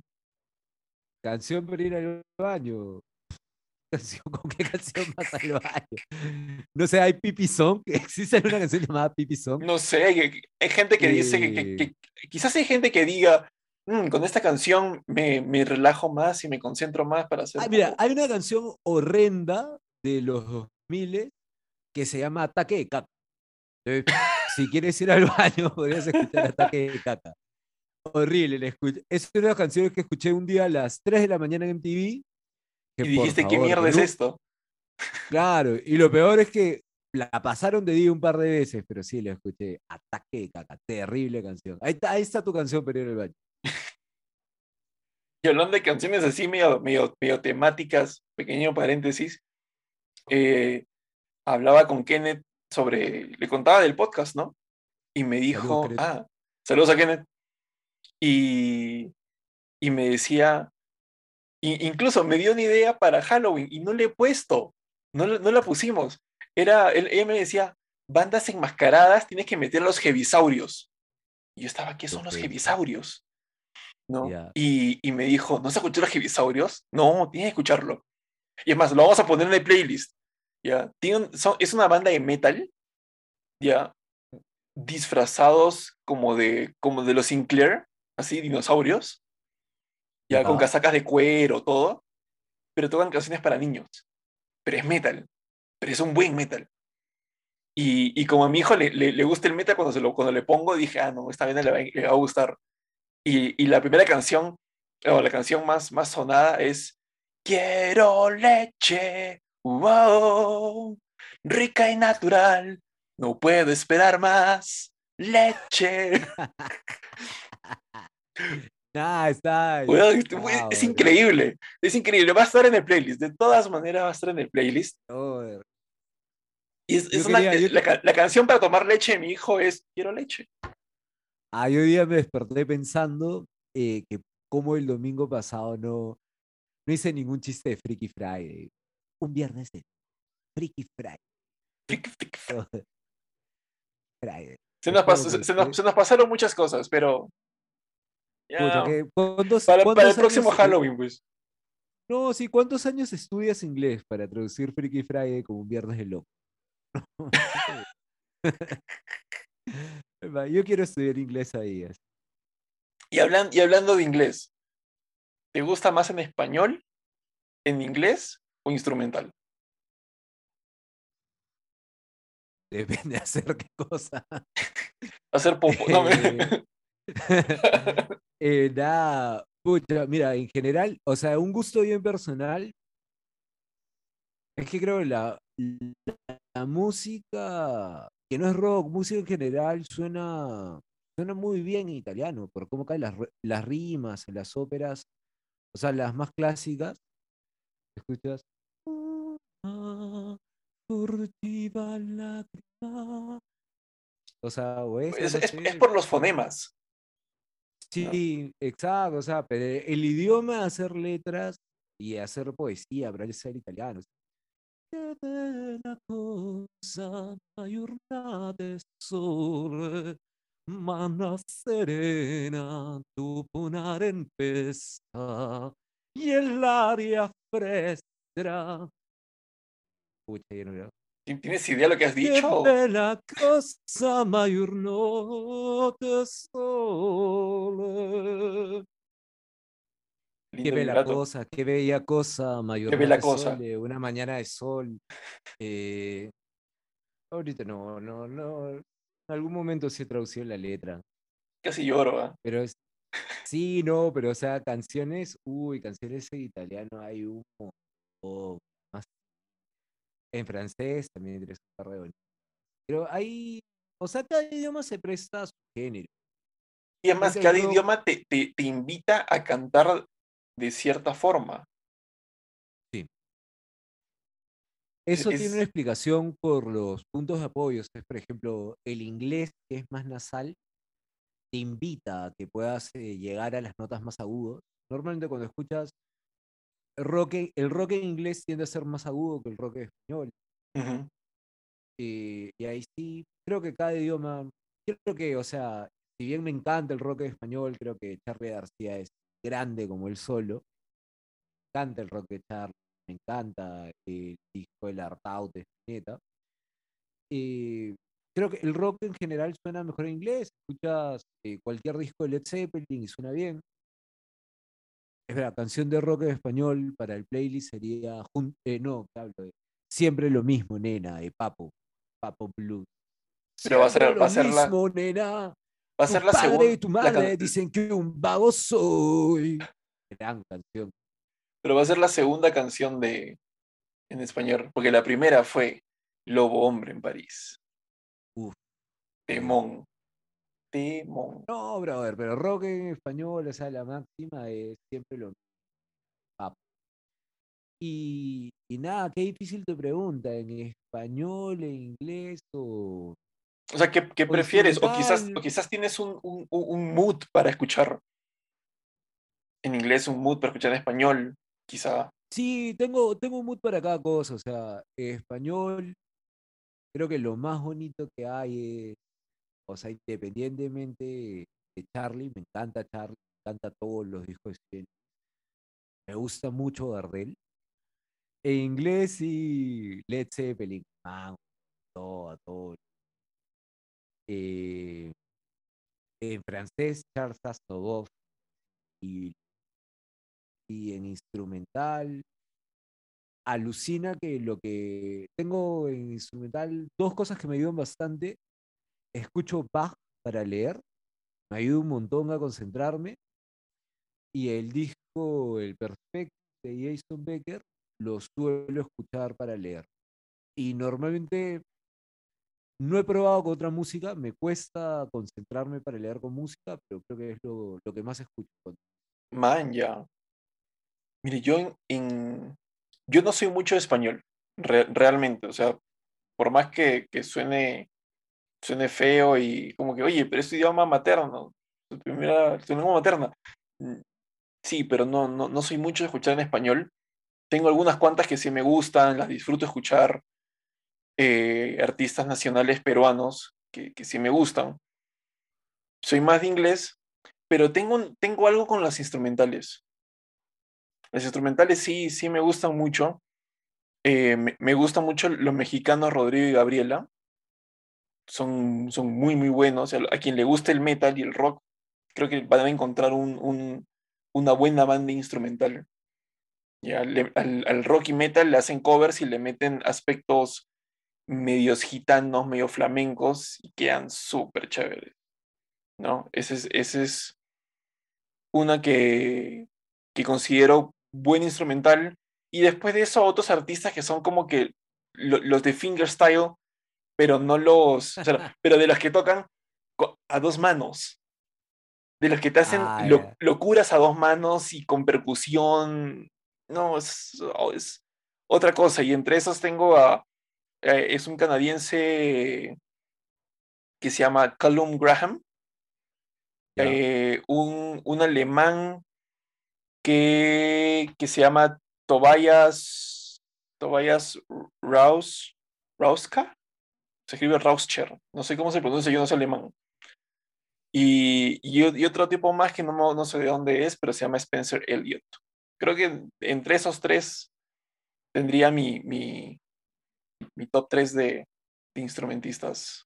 Canción para ir al baño. Canción, ¿Con qué canción vas al baño? No sé, hay Pipi Song. ¿Existe una canción llamada Pipi Song? No sé, hay, hay gente que dice que, que- que- quizás hay gente que diga, "Mm, con esta canción me, me relajo más y me concentro más para hacer. Ah, mira, poco". hay una canción horrenda de los 2000 que se llama Ataque de Caca. Entonces, si quieres ir al baño, podrías escuchar Ataque de Caca. Horrible. Es una de las canciones que escuché un día a las 3 de la mañana en MTV. que, y dijiste, ¿qué favor, mierda que es esto? Claro, y lo peor es que la pasaron de día un par de veces, pero sí la escuché. Ataque de Caca. Terrible canción. Ahí está, ahí está tu canción ir al baño. Y hablando de canciones así medio, medio, medio temáticas, pequeño paréntesis, eh, hablaba con Kenneth sobre, le contaba del podcast, ¿no? Y me dijo, ah, saludos a Kenneth. Y, y me decía, incluso me dio una idea para Halloween y no le he puesto, no, no la pusimos. Era, él, ella me decía, bandas enmascaradas, tienes que meter a los hebisaurios. Y yo estaba, ¿qué son los hebisaurios? ¿No? Ya. Y, y me dijo, ¿no has escuchado los hebisaurios? No, tienes que escucharlo. Y es más, lo vamos a poner en el playlist. ¿ya? Tiene un- son- es una banda de metal, ya, disfrazados como de, como de los Sinclair, así, dinosaurios, ya, con Ya. casacas de cuero, todo, pero tocan canciones para niños. Pero es metal, pero es un buen metal. Y, y como a mi hijo le, le- le gusta el metal, cuando, se lo, cuando le pongo, dije, ah, no, esta banda le va, le va a gustar. Y, y la primera canción, o la canción más, más sonada es Quiero leche, wow, rica y natural, no puedo esperar más, leche. Ah, está. Weón, es- Wow, es bro. increíble, es increíble, va a estar en el playlist, de todas maneras va a estar en el playlist. Joder. Y es, Yo es una- quería- yo la, la canción para tomar leche de mi hijo es Quiero leche. Ah, yo hoy día me desperté pensando eh, que como el domingo pasado no, no hice ningún chiste de Freaky Friday. Un viernes de Freaky Friday. Fric. Friday. Se nos, Espero pas- se- que se nos- usted- se nos pasaron muchas cosas, pero ya, Pucha, ¿qué- ¿cuántos- para, el próximo Halloween, pues. No, sí, ¿cuántos años estudias inglés para traducir Freaky Friday como un viernes de loco? Yo quiero estudiar inglés ahí. Y, hablan, y hablando de inglés, ¿te gusta más en español, en inglés o instrumental? Depende de hacer qué cosa. Hacer popo. No, me- Eh, pucha, mira, en general, o sea, un gusto bien personal. Es que creo que la, la música, que no es rock, música en general, suena, suena muy bien en italiano, por cómo caen las, las rimas en las óperas, o sea, las más clásicas. ¿Escuchas? O sea, o esa, es, no es- sé, es por los fonemas. Sí, exacto, o sea, pero el idioma de hacer letras y hacer poesía, pero es ser italiano. Che bella cosa, la giornata è sole, mana serena, dopo una tempesta, y el aria fresca. No veo. ¿Ti- ¿Tienes idea de lo que has dicho? bella cosa, ma giornata sole. Qué Lindo bella vibrato. cosa, qué bella cosa, mayor bella cosa. una mañana de sol. eh, ahorita no, no, no. en algún momento sí he traducido la letra. Casi lloro, ¿ah? Pero es, sí, no, pero o sea, canciones, uy, canciones en italiano hay un montón. Más en francés también de bonitas. Pero hay, o sea, cada idioma se presta a su género. Y además, cada idioma te, te, te invita a cantar de cierta forma. Eso es- tiene una explicación por los puntos de apoyo. Es, por ejemplo, el inglés, que es más nasal, te invita a que puedas eh, llegar a las notas más agudas. Normalmente cuando escuchas rock, el rock en inglés tiende a ser más agudo que el rock en español. Ujú. eh, y ahí sí, creo que cada idioma, creo que, o sea, si bien me encanta el rock en español, creo que Charlie García es grande como él solo. Me encanta el rock de Charlie, me encanta el disco El Artaud de Spinetta. Eh, creo que el rock en general suena mejor en inglés. Escuchas eh, cualquier disco de Led Zeppelin y suena bien. Es verdad, canción de rock en español para el playlist sería. eh, no, ¿qué hablo de? Siempre lo mismo, nena, de Papo. Papo Blues. Pero va a ser- Siempre va a lo ser la- mismo, nena. Va a ser Tu la padre segunda. y tu madre dicen que un vago soy. Gran canción. Pero va a ser la segunda canción de en español. Porque la primera fue Lobo Hombre en París. Uf. Temón. Temón. No, brother, pero rock en español, o sea, la máxima es siempre lo mismo. Y, y nada, qué difícil te pregunta, ¿en español, en inglés o...? O sea, ¿qué, prefieres? O quizás, o quizás tienes un, un- mood para escuchar en inglés, un mood para escuchar en español, quizá. Sí, tengo, tengo un mood para cada cosa, o sea, español, creo que lo más bonito que hay es, o sea, independientemente de Charlie, me encanta Charlie, me encanta todos los discos de me gusta mucho Gardel. En inglés y Led Zeppelin, man, todo, todo. Eh, en francés, Charles Aznavour y, y en instrumental, alucina que lo que tengo en instrumental, dos cosas que me ayudan bastante. Escucho Bach para leer, me ayuda un montón a concentrarme. Y el disco El Perfecto de Jason Becker lo suelo escuchar para leer. Y normalmente no he probado con otra música, me cuesta concentrarme para leer con música, pero creo que es lo, lo que más escucho. Man, ya. Mire, yo en, yo no soy mucho de español, re- realmente. O sea, por más que, que suene, suene feo y como que, oye, pero es tu idioma materno, tu primera, tu materna. Mm, Sí, pero no, no, no soy mucho de escuchar en español. Tengo algunas cuantas que sí me gustan, las disfruto escuchar. Eh, artistas nacionales peruanos que, que sí me gustan. Soy más de inglés, pero tengo, tengo algo con las instrumentales. Las instrumentales sí, sí me gustan mucho. Eh, me, me gustan mucho los mexicanos Rodrigo y Gabriela. Son, son muy, muy buenos. A quien le guste el metal y el rock, creo que van a encontrar un- un- una buena banda instrumental. Ya, le- al, al rock y metal le hacen covers y le meten aspectos medios gitanos, medio flamencos y quedan súper chéveres. ¿No? Ese es, ese es una que, que considero buen instrumental. Y después de eso, otros artistas que son como que lo- los de fingerstyle, pero no los, o sea, pero de los que tocan a dos manos. De los que te hacen Ah, lo- locuras a dos manos y con percusión. No, es, es otra cosa. Y entre esos tengo a, eh, es un canadiense que se llama Callum Graham, eh, un, un alemán que, que se llama Tobias, Tobias Raus, Rauska, se escribe Rauscher, no sé cómo se pronuncia, yo no soy alemán. Y, y, y otro tipo más que no, no sé de dónde es, pero se llama Spencer Elliott. Creo que entre esos tres tendría mi, mi, mi top 3 de, de instrumentistas.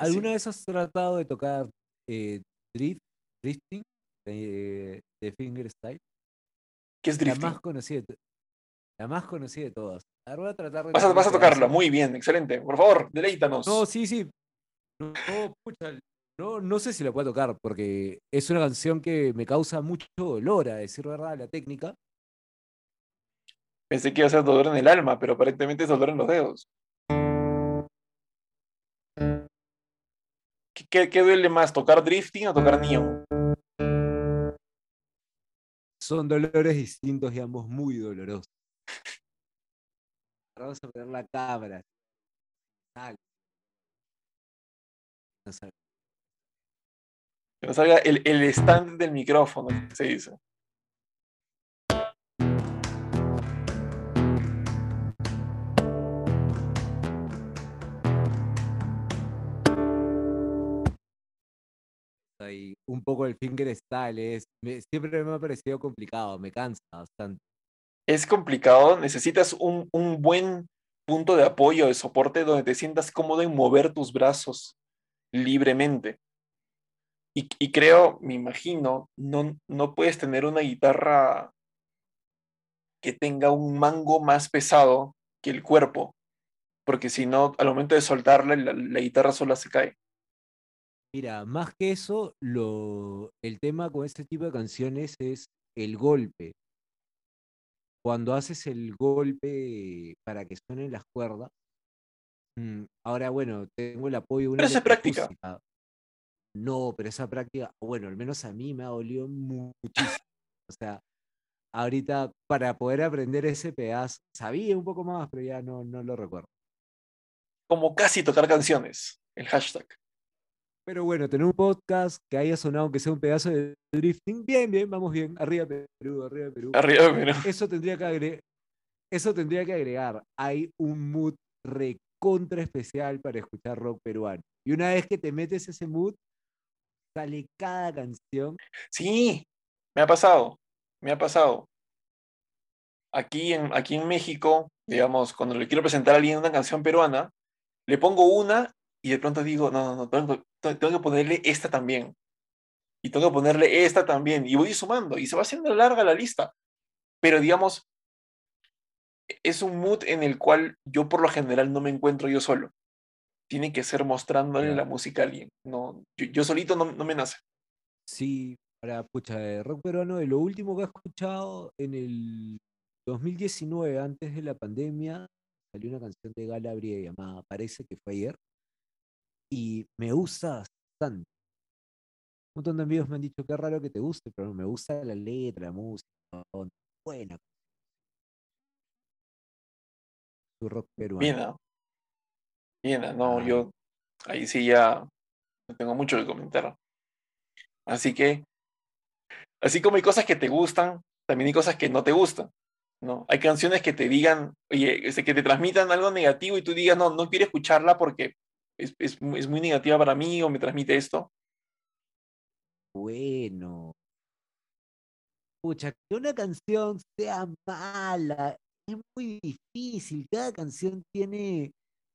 ¿Alguna vez has tratado de tocar eh, drift, drifting de, de fingerstyle? ¿Qué es La drifting? más conocida la más conocida de todas. Ahora voy a tratar de Vas a, vas a tocarla, muy bien, excelente. Por favor, deleítanos. No, sí, sí. No, pucha, no, no sé si la puedo tocar, porque es una canción que me causa mucho dolor, a decir verdad, la técnica. Pensé que iba a ser dolor en el alma, pero aparentemente es dolor en los dedos. ¿Qué, qué duele más, tocar drifting o tocar neon? Son dolores distintos y ambos muy dolorosos. Vamos a poner la cámara. Que no salga el, el stand del micrófono, se dice. Y un poco el fingerstyle es, siempre me ha parecido complicado, me cansa bastante. Es complicado, necesitas un, un buen punto de apoyo, de soporte, donde te sientas cómodo en mover tus brazos libremente. Y, y creo, me imagino, no, no puedes tener una guitarra que tenga un mango más pesado que el cuerpo, porque si no, al momento de soltarla, la, la guitarra sola se cae. Mira, más que eso, lo, el tema con este tipo de canciones es el golpe. Cuando haces el golpe para que suenen las cuerdas. Mm, ahora, bueno, tengo el apoyo de una. Pero esa es práctica. No, pero esa práctica, bueno, al menos a mí me ha dolido muchísimo. O sea, ahorita para poder aprender ese pedazo, sabía un poco más, pero ya no, no lo recuerdo. Como casi tocar canciones, el hashtag. Pero bueno, tener un podcast que haya sonado aunque sea un pedazo de drifting, bien, bien, vamos bien. Arriba Perú, arriba Perú. Arriba Perú. Eso tendría que agregar. Eso tendría que agregar. Hay un mood recontra especial para escuchar rock peruano. Y una vez que te metes ese mood, sale cada canción. Sí, me ha pasado, me ha pasado. Aquí en, aquí en México, digamos, cuando le quiero presentar a alguien una canción peruana, le pongo una y de pronto digo, no, no, no, tengo, tengo que ponerle esta también. Y tengo que ponerle esta también. Y voy sumando. Y se va haciendo larga la lista. Pero digamos, es un mood en el cual yo por lo general no me encuentro yo solo. Tiene que ser mostrándole la música a alguien. No, yo, solito no, no, me nace. Sí, para, pucha, de rock peruano, de lo último que he escuchado en el 2019, antes de la pandemia, salió una canción de Galabria llamada Parece que fue ayer y me gusta bastante. Un montón de amigos me han dicho que es raro que te guste, pero me gusta la letra, la música, buena. Su rock peruano. Bien, bien, no, yo ahí sí ya no tengo mucho que comentar. Así que, así como hay cosas que te gustan, también hay cosas que no te gustan. ¿no? Hay canciones que te digan, oye, este, que te transmitan algo negativo y tú digas, no, no quiero escucharla porque es, es, es muy negativa para mí o me transmite esto? Bueno. Pucha, que una canción sea mala es muy difícil. Cada canción tiene,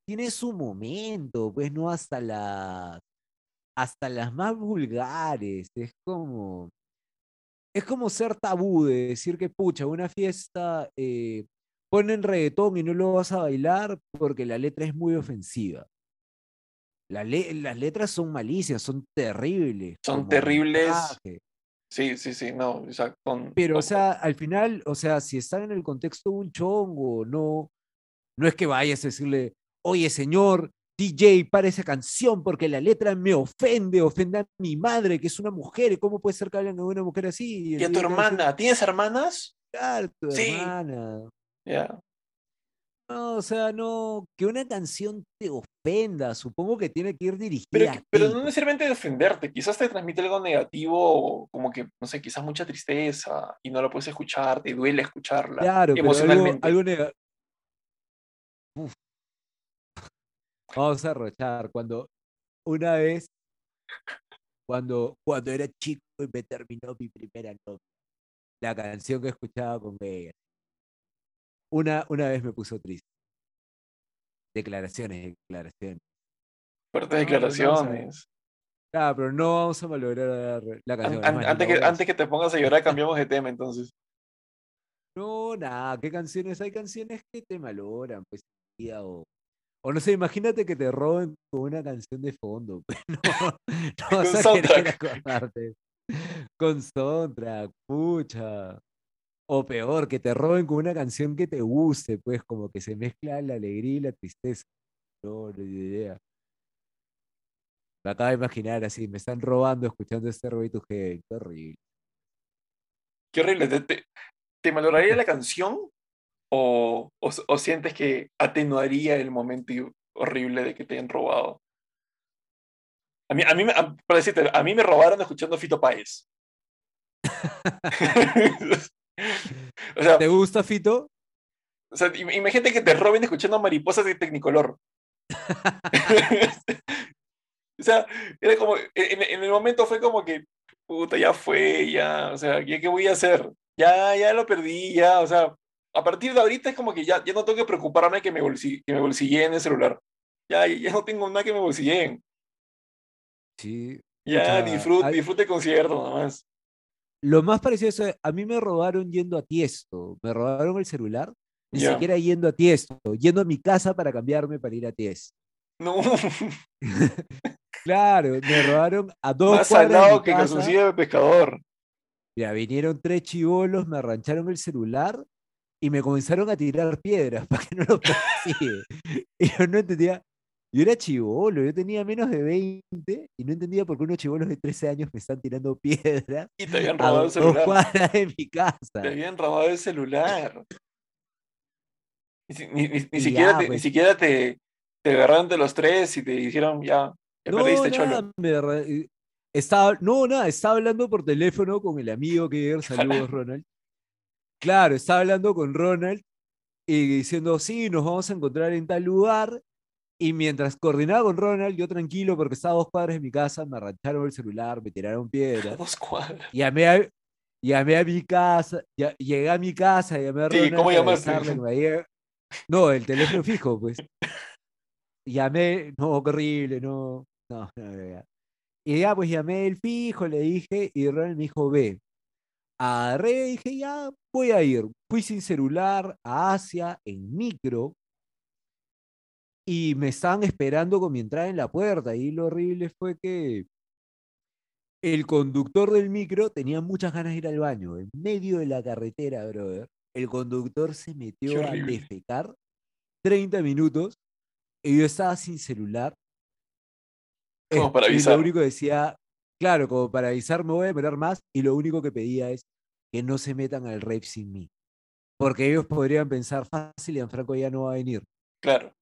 tiene su momento, pues no hasta las hasta las más vulgares. Es como es como ser tabú de decir que pucha, una fiesta eh, ponen reggaetón y no lo vas a bailar porque la letra es muy ofensiva las letras son malicias, son terribles. Son terribles. Sí, sí, sí, no, o sea, Pero, o sea, al final, o sea, si están en el contexto de un chongo, no, no es que vayas a decirle, oye, señor, DJ, para esa canción porque la letra me ofende, ofende a mi madre, que es una mujer, ¿cómo puede ser que hablen de una mujer así? ¿Y a tu hermana? ¿Tienes hermanas? Claro, tu hermana. Ya. No, o sea, no, que una canción te ofenda, supongo que tiene que ir dirigida. Pero, pero no necesariamente de ofenderte, quizás te transmite algo negativo, como que, no sé, quizás mucha tristeza y no lo puedes escuchar, te duele escucharla claro, emocionalmente. algo, negativo. Vamos a arrochar. Cuando una vez, cuando, cuando era chico y me terminó mi primera novia, la canción que escuchaba con ella una, una vez me puso triste. Declaraciones, declaraciones. Fuertes declaraciones. Ah, pero no vamos a malograr la canción. antes, que, antes que te pongas a llorar, cambiamos de tema entonces. No, nada, ¿qué canciones? Hay canciones que te malogran, pues, o, O no sé, imagínate que te roben con una canción de fondo. pues, No, no Con vas a querer soundtrack. acordarte. Con soundtrack, pucha. O peor, que te roben con una canción que te guste, pues como que se mezcla la alegría y la tristeza. No, no hay idea. Me acabo de imaginar así, me están robando escuchando este Roy to Heaven, qué horrible. Qué horrible. ¿Te, te, te valoraría la canción o, o, o sientes que atenuaría el momento horrible de que te hayan robado? A mí, a mí, me- a- para decirte, a mí me robaron escuchando Fito Páez. o sea, ¿Te gusta, Fito? O sea, im- imagínate que te roben escuchando mariposas de Tecnicolor. o sea, era como, en, en el momento fue como que, puta, ya fue, ya, o sea, ¿ya qué voy a hacer? Ya, ya lo perdí, ya, o sea, a partir de ahorita es como que ya, ya no tengo que preocuparme que me, bolsi que me bolsilleen el celular. Ya, ya no tengo nada que me bolsilleen. Sí. Ya, Pucha, disfrute, hay- disfrute el concierto nomás. Lo más parecido a eso, a mí me robaron yendo a Tiesto, me robaron el celular, ni siquiera yendo a Tiesto, yendo a mi casa para cambiarme para ir a Tiesto. No, Claro, me robaron a dos más salado que calzoncillo de pescador. Mira, vinieron tres chivolos, me arrancharon el celular y me comenzaron a tirar piedras para que no lo persigue. Y yo no entendía. Yo era chivolo, yo tenía menos de 20 y no entendía por qué unos chivolos de 13 años me están tirando piedras Y te habían a robado el dos celular. cuadras de mi casa. Te habían robado el celular. Ni, ni- ni- ni siquiera, ya, te, ni pues. siquiera te, te agarraron de los tres y te dijeron, ya, ya No, perdiste, nada, cholo. me estaba, no, nada, estaba hablando por teléfono con el amigo que saludos Ronald. Claro, estaba hablando con Ronald y diciendo, sí, nos vamos a encontrar en tal lugar. Y mientras coordinaba con Ronald, yo tranquilo porque estaba a dos cuadras de mi casa, me arrancharon el celular, me tiraron A piedras. dos cuadras. Llamé a, llamé a mi casa, ya, llegué a mi casa, llamé a Sí, Ronald ¿cómo llamaste? No, el teléfono fijo, pues. Llamé, no, qué horrible, no, no, no, no. Y ya, pues llamé el fijo, le dije, y Ronald me dijo, ve. Agarré, dije, ya, voy a ir. Fui sin celular a Asia, en micro, y me estaban esperando con mi entrada en la puerta. Y lo horrible fue que el conductor del micro tenía muchas ganas de ir al baño. En medio de la carretera, brother. El conductor se metió a defecar 30 minutos y yo estaba sin celular. Como para y avisar. lo único que decía, claro, como para avisar, me voy a demorar más. Y lo único que pedía es que no se metan al rave sin mí. Porque ellos podrían pensar fácil, Gianfranco ya no va a venir. Claro.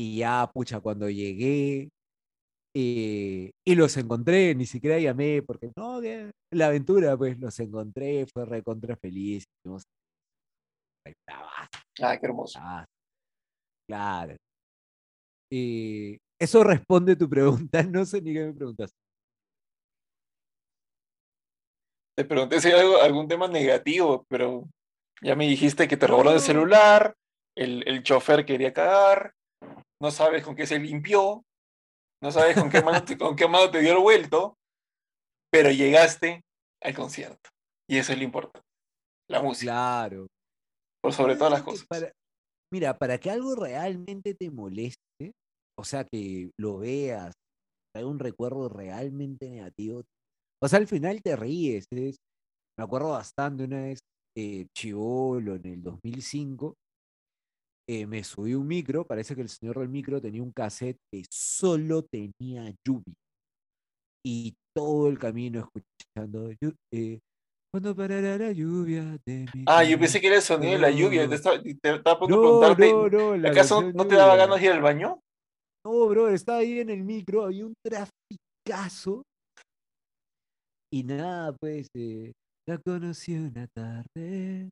Y ya, pucha, cuando llegué eh, y los encontré, ni siquiera llamé, porque no, que la aventura, pues los encontré, fue recontra feliz. Ah, qué hermoso. bravazo. Claro. Y eso responde tu pregunta, no sé ni qué me preguntas. Te pregunté si hay algo- algún tema negativo, pero ya me dijiste que te robaron el celular, el, el chofer quería cagar, no sabes con qué se limpió, no sabes con qué mano te, con qué mano te dio el vuelto, pero llegaste al concierto. Y eso es lo importante. La música, Claro. por sobre todas las cosas. para- mira, para que algo realmente te moleste, o sea, que lo veas, trae un recuerdo realmente negativo, o sea, al final te ríes. es- me acuerdo bastante una vez, eh, chivolo, en el 2005, eh, me subí un micro, parece que el señor del micro tenía un cassette que solo tenía lluvia. Y todo el camino escuchando, "Llu- eh, cuando parará la lluvia de mi Ah, yo pensé que era el sonido de la lluvia. Te estaba, te estaba a punto de No, preguntarte, no, no, la ¿acaso no te daba ganas de ir al baño? No, bro, estaba ahí en el micro, había un traficazo. Y nada, pues, eh, la conocí una tarde,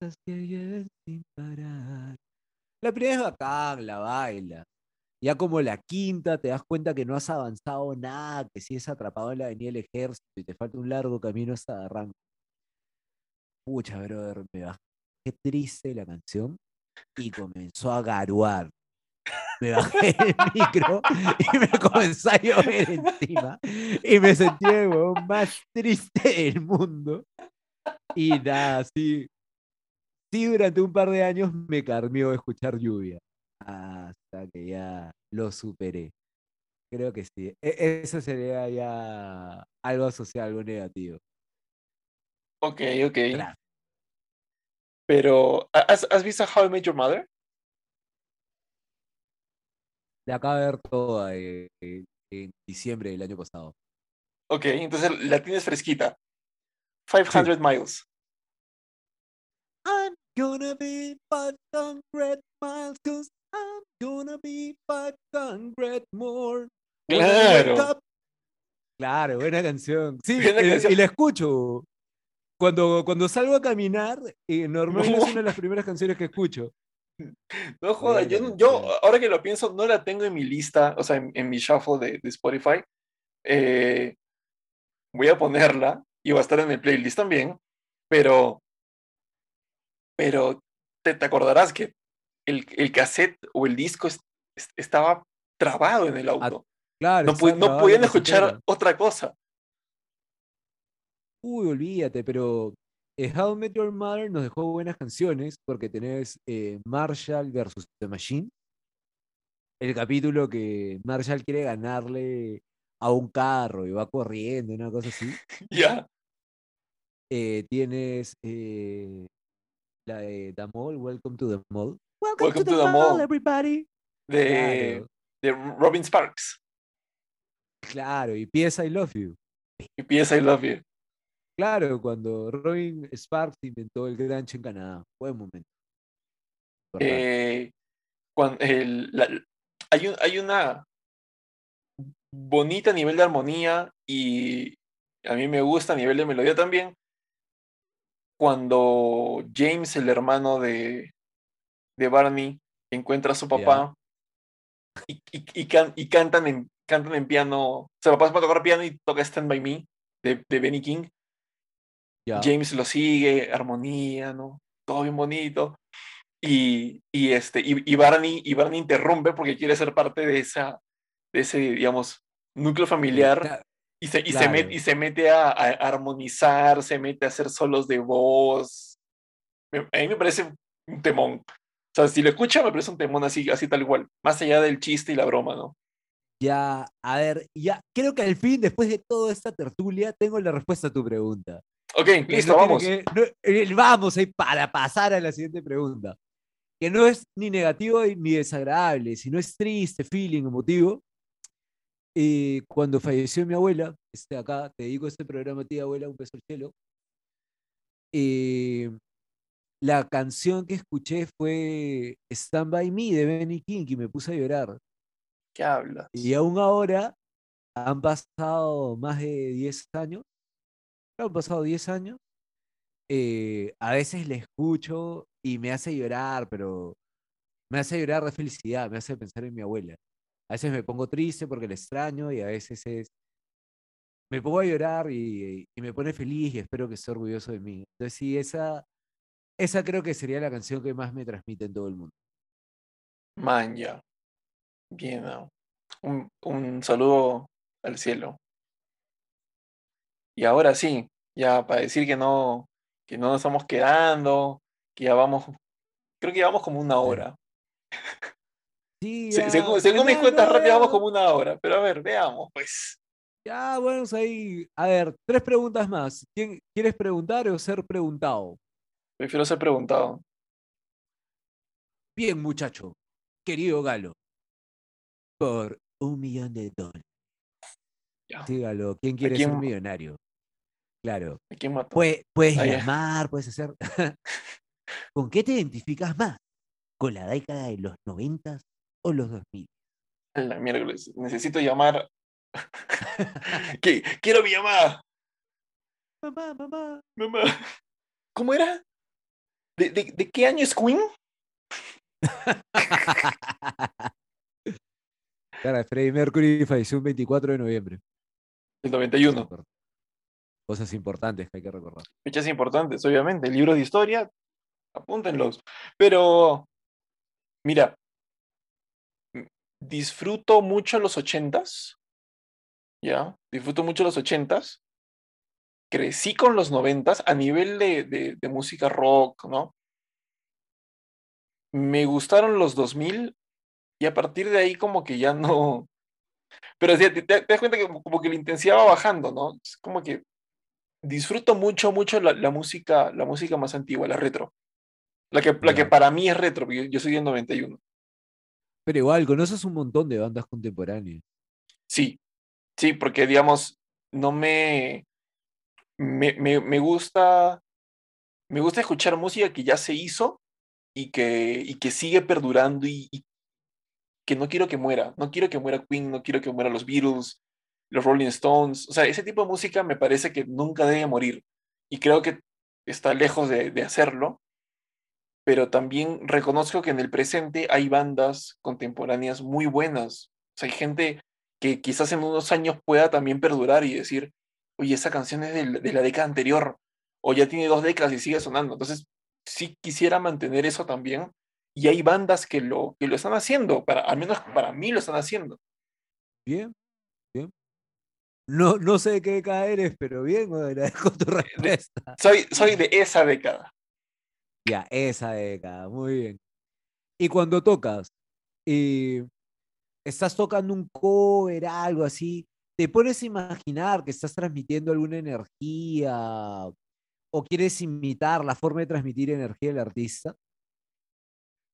esas que lleven sin parar. La primera es bacán, la baila. Ya como la quinta te das cuenta que no has avanzado nada, que sigues atrapado en la avenida del ejército y te falta un largo camino hasta arranque. Pucha, brother, me bajé triste la canción y comenzó a garuar. Me bajé el micro y me comenzó a llover encima. Y me sentí el más triste del mundo. Y nada, sí. Sí, durante un par de años me carmió escuchar lluvia. hasta que ya lo superé. Creo que sí. E, eso sería ya algo social, algo negativo. Ok, ok. Pero, ¿has, ¿has, visto How I Met Your Mother? La acabo de ver toda eh, en diciembre del año pasado. Ok, entonces la tienes fresquita. 500 miles. I'm gonna be 500 miles cause I'm gonna be 500 more. Claro. Claro, buena canción. Sí, eh, y la escucho. Cuando, cuando salgo a caminar, eh, normalmente es una de las primeras canciones que escucho. No joda, yo, yo, ahora que lo pienso, no la tengo en mi lista, o sea, en, mi shuffle de, Spotify. Eh, voy a ponerla y va a estar en el playlist también, pero, pero te, te acordarás que el, el, cassette o el disco estaba trabado en el ah, auto. claro, no, no podían escuchar otra cosa. Uy, olvídate, pero eh, How Met Your Mother nos dejó buenas canciones porque tenés eh, Marshall versus The Machine. El capítulo que Marshall quiere ganarle a un carro y va corriendo, una cosa así. Ya. Eh, tienes la de The Mall, Welcome to the Mall. Welcome, to, the, mall, everybody. De, de Robin Sparks. Claro, y P.S. I Love You. Y P.S. I Love You. Claro, cuando Robin Sparks inventó el Granch en Canadá. Buen momento. Eh, cuando, hay, un, hay una bonita nivel de armonía y a mí me gusta a nivel de melodía también. Cuando James, el hermano de, de Barney, encuentra a su papá y, y, cantan, en, cantan en piano. O sea, papá se va a tocar piano y toca Stand By Me de, de Benny King. James lo sigue, armonía, ¿no? Todo bien bonito. Y, y este, y, Barney, y Barney interrumpe porque quiere ser parte de, esa, de ese, digamos, núcleo familiar. Y se, y, se mete, y se mete a, armonizar, se mete a hacer solos de voz. A mí me parece un temón. O sea, si lo escucha, me parece un temón así, así tal igual. Más allá del chiste y la broma, ¿no? Ya, a ver, ya, creo que al fin, después de toda esta tertulia, tengo la respuesta a tu pregunta. Ok, listo, vamos. Eh, vamos ahí para pasar a la siguiente pregunta. Que no es ni negativo ni desagradable, sino es triste, feeling, emotivo. Eh, cuando falleció mi abuela, este, acá te digo este programa, tía abuela, un beso al cielo. Eh, la canción que escuché fue Stand By Me de Benny King y me puse a llorar. ¿Qué hablas? Y aún ahora han pasado más de 10 años han pasado 10 años. Eh, a veces le escucho y me hace llorar, pero me hace llorar de felicidad, me hace pensar en mi abuela. A veces me pongo triste porque la extraño y a veces es... Me pongo a llorar y, me pone feliz y espero que esté orgulloso de mí. Entonces sí, esa, esa creo que sería la canción que más me transmite en todo el mundo. Man, ya. Bien, un, un saludo al cielo. Y ahora sí, ya para decir que no, que no nos estamos quedando, que ya vamos, creo que llevamos como una hora. Sí, según, mis cuentas rápidas vamos como una hora, pero a ver, veamos, pues. Ya, bueno, ahí. A ver, tres preguntas más. ¿Quién, ¿Quieres preguntar o ser preguntado? Prefiero ser preguntado. Bien, muchacho. Querido Galo. Por un millón de dólares. Dígalo, ¿quién quiere ser millonario? Claro. puedes llamar, puedes hacer. ¿Con qué te identificas más? ¿Con la década de los 90 o los 2000? La miércoles, necesito llamar. Quiero mi llamada. Mamá, mamá. Mamá. ¿Cómo era? ¿De, de, qué año es Queen? Cara, Freddie Mercury falleció el 24 de noviembre. El 91 cosas importantes que hay que recordar. Fechas importantes, obviamente. Libros de historia, apúntenlos. Pero, mira, disfruto mucho los ochentas. ¿Ya? Disfruto mucho los ochentas. Crecí con los noventas a nivel de, de, música rock, ¿no? Me gustaron los 2000 Y a partir de ahí como que ya no... Pero te, te, das cuenta que como, que la intensidad va bajando, ¿no? Es como que disfruto mucho, mucho la, música, la música más antigua, la retro. La que, la que para mí es retro, porque yo, soy del 91. Pero igual, conoces un montón de bandas contemporáneas. Sí, sí, porque digamos, no me, me, me, gusta, me gusta escuchar música que ya se hizo y que, y que sigue perdurando y, que no quiero que muera. No quiero que muera Queen, no quiero que muera los Beatles, los Rolling Stones. O sea, ese tipo de música me parece que nunca debe morir. Y creo que está lejos de, de hacerlo. Pero también reconozco que en el presente hay bandas contemporáneas muy buenas. O sea, hay gente que quizás en unos años pueda también perdurar y decir, oye, esa canción es de, de la década anterior, o ya tiene dos décadas y sigue sonando. Entonces, sí quisiera mantener eso también. Y hay bandas que lo, que lo están haciendo, para, al menos para mí lo están haciendo. Bien, bien. No, no sé de qué década eres, pero bien, agradezco tu respuesta. Soy, soy de esa década. Ya, esa década, muy bien. Y cuando tocas, y estás tocando un cover, algo así, ¿te pones a imaginar que estás transmitiendo alguna energía o quieres imitar la forma de transmitir energía del artista?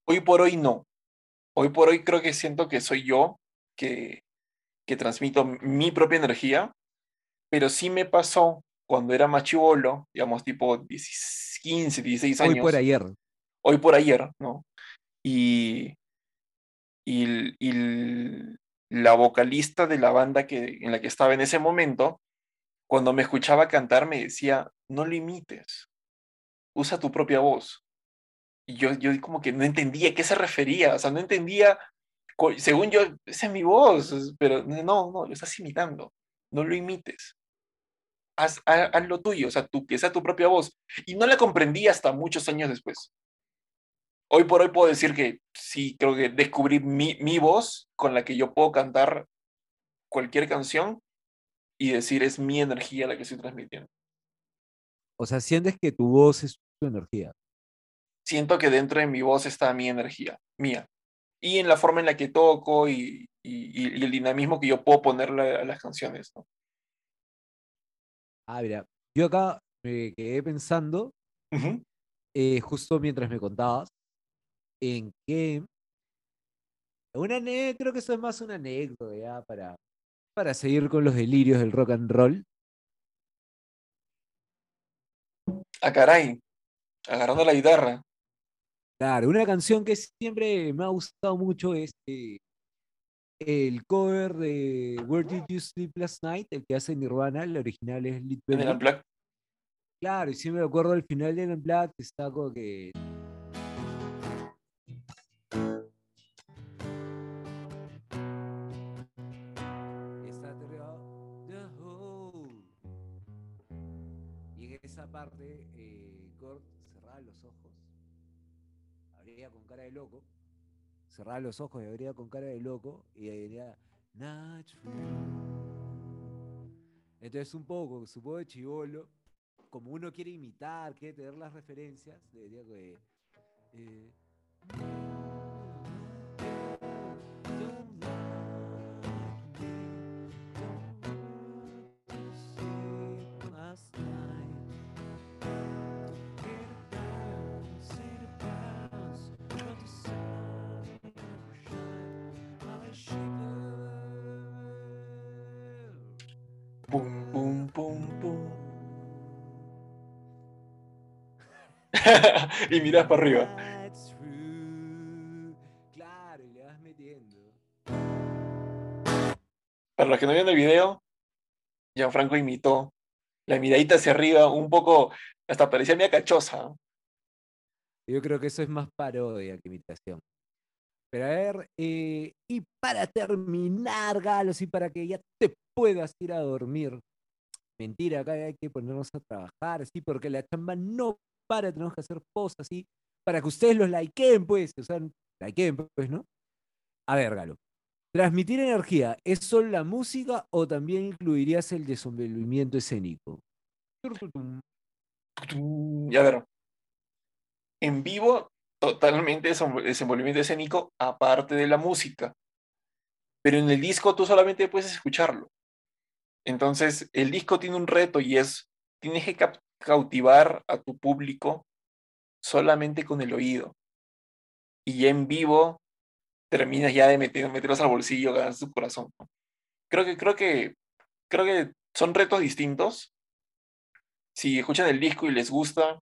Hoy por hoy no. Hoy por hoy creo que siento que soy yo que, que transmito mi propia energía, pero sí me pasó cuando era más chivolo, digamos tipo 15, 16 años. Hoy por ayer. Hoy por ayer, ¿no? Y, y, y la vocalista de la banda que, en la que estaba en ese momento, cuando me escuchaba cantar me decía, no lo imites, usa tu propia voz. Y yo, yo como que no entendía a qué se refería, o sea, no entendía, según yo, esa es mi voz, pero no, no, lo estás imitando, no lo imites. Haz, haz, lo tuyo, o sea, tú, que sea tu propia voz. Y no la comprendí hasta muchos años después. Hoy por hoy puedo decir que sí, creo que descubrí mi, mi voz con la que yo puedo cantar cualquier canción y decir es mi energía la que estoy transmitiendo. O sea, sientes que tu voz es tu energía. Siento que dentro de mi voz está mi energía, mía. Y en la forma en la que toco y, y, el dinamismo que yo puedo ponerle a las canciones. ¿no? Ah, mira, yo acá me quedé pensando, eh, justo mientras me contabas, en que una creo que eso es más una anécdota ya para, para seguir con los delirios del rock and roll. Ah, caray, agarrando la guitarra. Claro, una canción que siempre me ha gustado mucho es eh, el cover de Where Did You Sleep Last Night, el que hace Nirvana, el original es Lit Claro, y siempre me acuerdo al final de Black, que está como que parte, eh, Gord cerraba los ojos, abría con cara de loco, cerraba los ojos y abría con cara de loco y diría, Entonces un poco, supongo de chivolo, como uno quiere imitar, quiere tener las referencias, debería que... Eh, y miras para arriba. Claro, y le vas metiendo. Para los que no vieron el video, Gianfranco imitó la miradita hacia arriba, un poco, hasta parecía media cachosa. Yo creo que eso es más parodia que imitación. Pero a ver, eh, y para terminar, Galos, y para que ya te puedas ir a dormir. Mentira, acá hay que ponernos a trabajar, sí, porque la chamba no para, tenemos que hacer posts así, para que ustedes los likeen, pues, o sea, likeen, pues, ¿no? A ver, Galo. Transmitir energía, ¿es solo la música o también incluirías el desenvolvimiento escénico? Y a ver, en vivo totalmente desenvolvimiento escénico aparte de la música. Pero en el disco tú solamente puedes escucharlo. Entonces, el disco tiene un reto y es, tienes que cautivar a tu público solamente con el oído. Y ya en vivo terminas ya de meter, meterlos al bolsillo, ganas su corazón. Creo que, creo que, creo que son retos distintos. Si escuchan el disco y les gusta,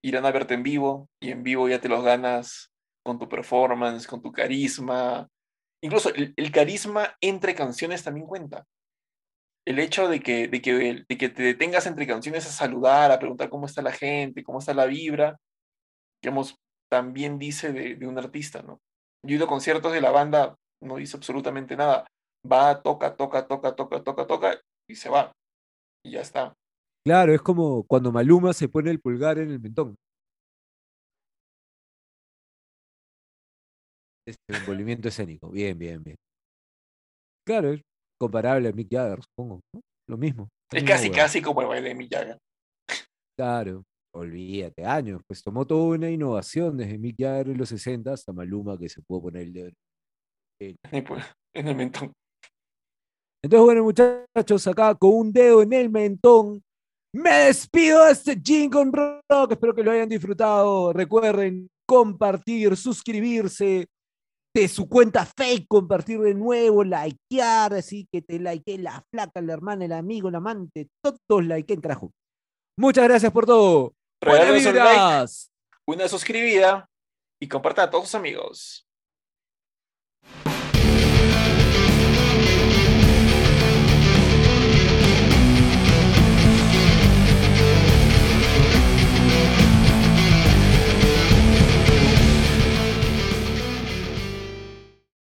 irán a verte en vivo y en vivo ya te los ganas con tu performance, con tu carisma. Incluso el, carisma entre canciones también cuenta. El hecho de que, de, que, de que te detengas entre canciones a saludar, a preguntar cómo está la gente, cómo está la vibra, digamos, también dice de, un artista, ¿no? Yo he ido a conciertos de la banda, no dice absolutamente nada. Va, toca, toca, toca, toca, toca, toca y se va. Y ya está. Claro, es como cuando Maluma se pone el pulgar en el mentón. Este envolvimiento escénico. Bien, bien, bien. Claro, comparable a Mick Jagger, supongo. Lo mismo. Es casi, casi como el baile de Mick Jagger. Claro, olvídate, años. Pues tomó toda una innovación desde Mick Jagger en los 60 hasta Maluma que se pudo poner el dedo en el mentón. Entonces, bueno, muchachos, acá con un dedo en el mentón, me despido de este Jingle Rock. Espero que lo hayan disfrutado. Recuerden compartir, suscribirse de su cuenta fake, compartir de nuevo, likear, así que te like la flaca, la hermana, el amigo, el amante, todos likeen, carajo. Muchas gracias por todo. Buenas una suscribida y compartan a todos sus amigos.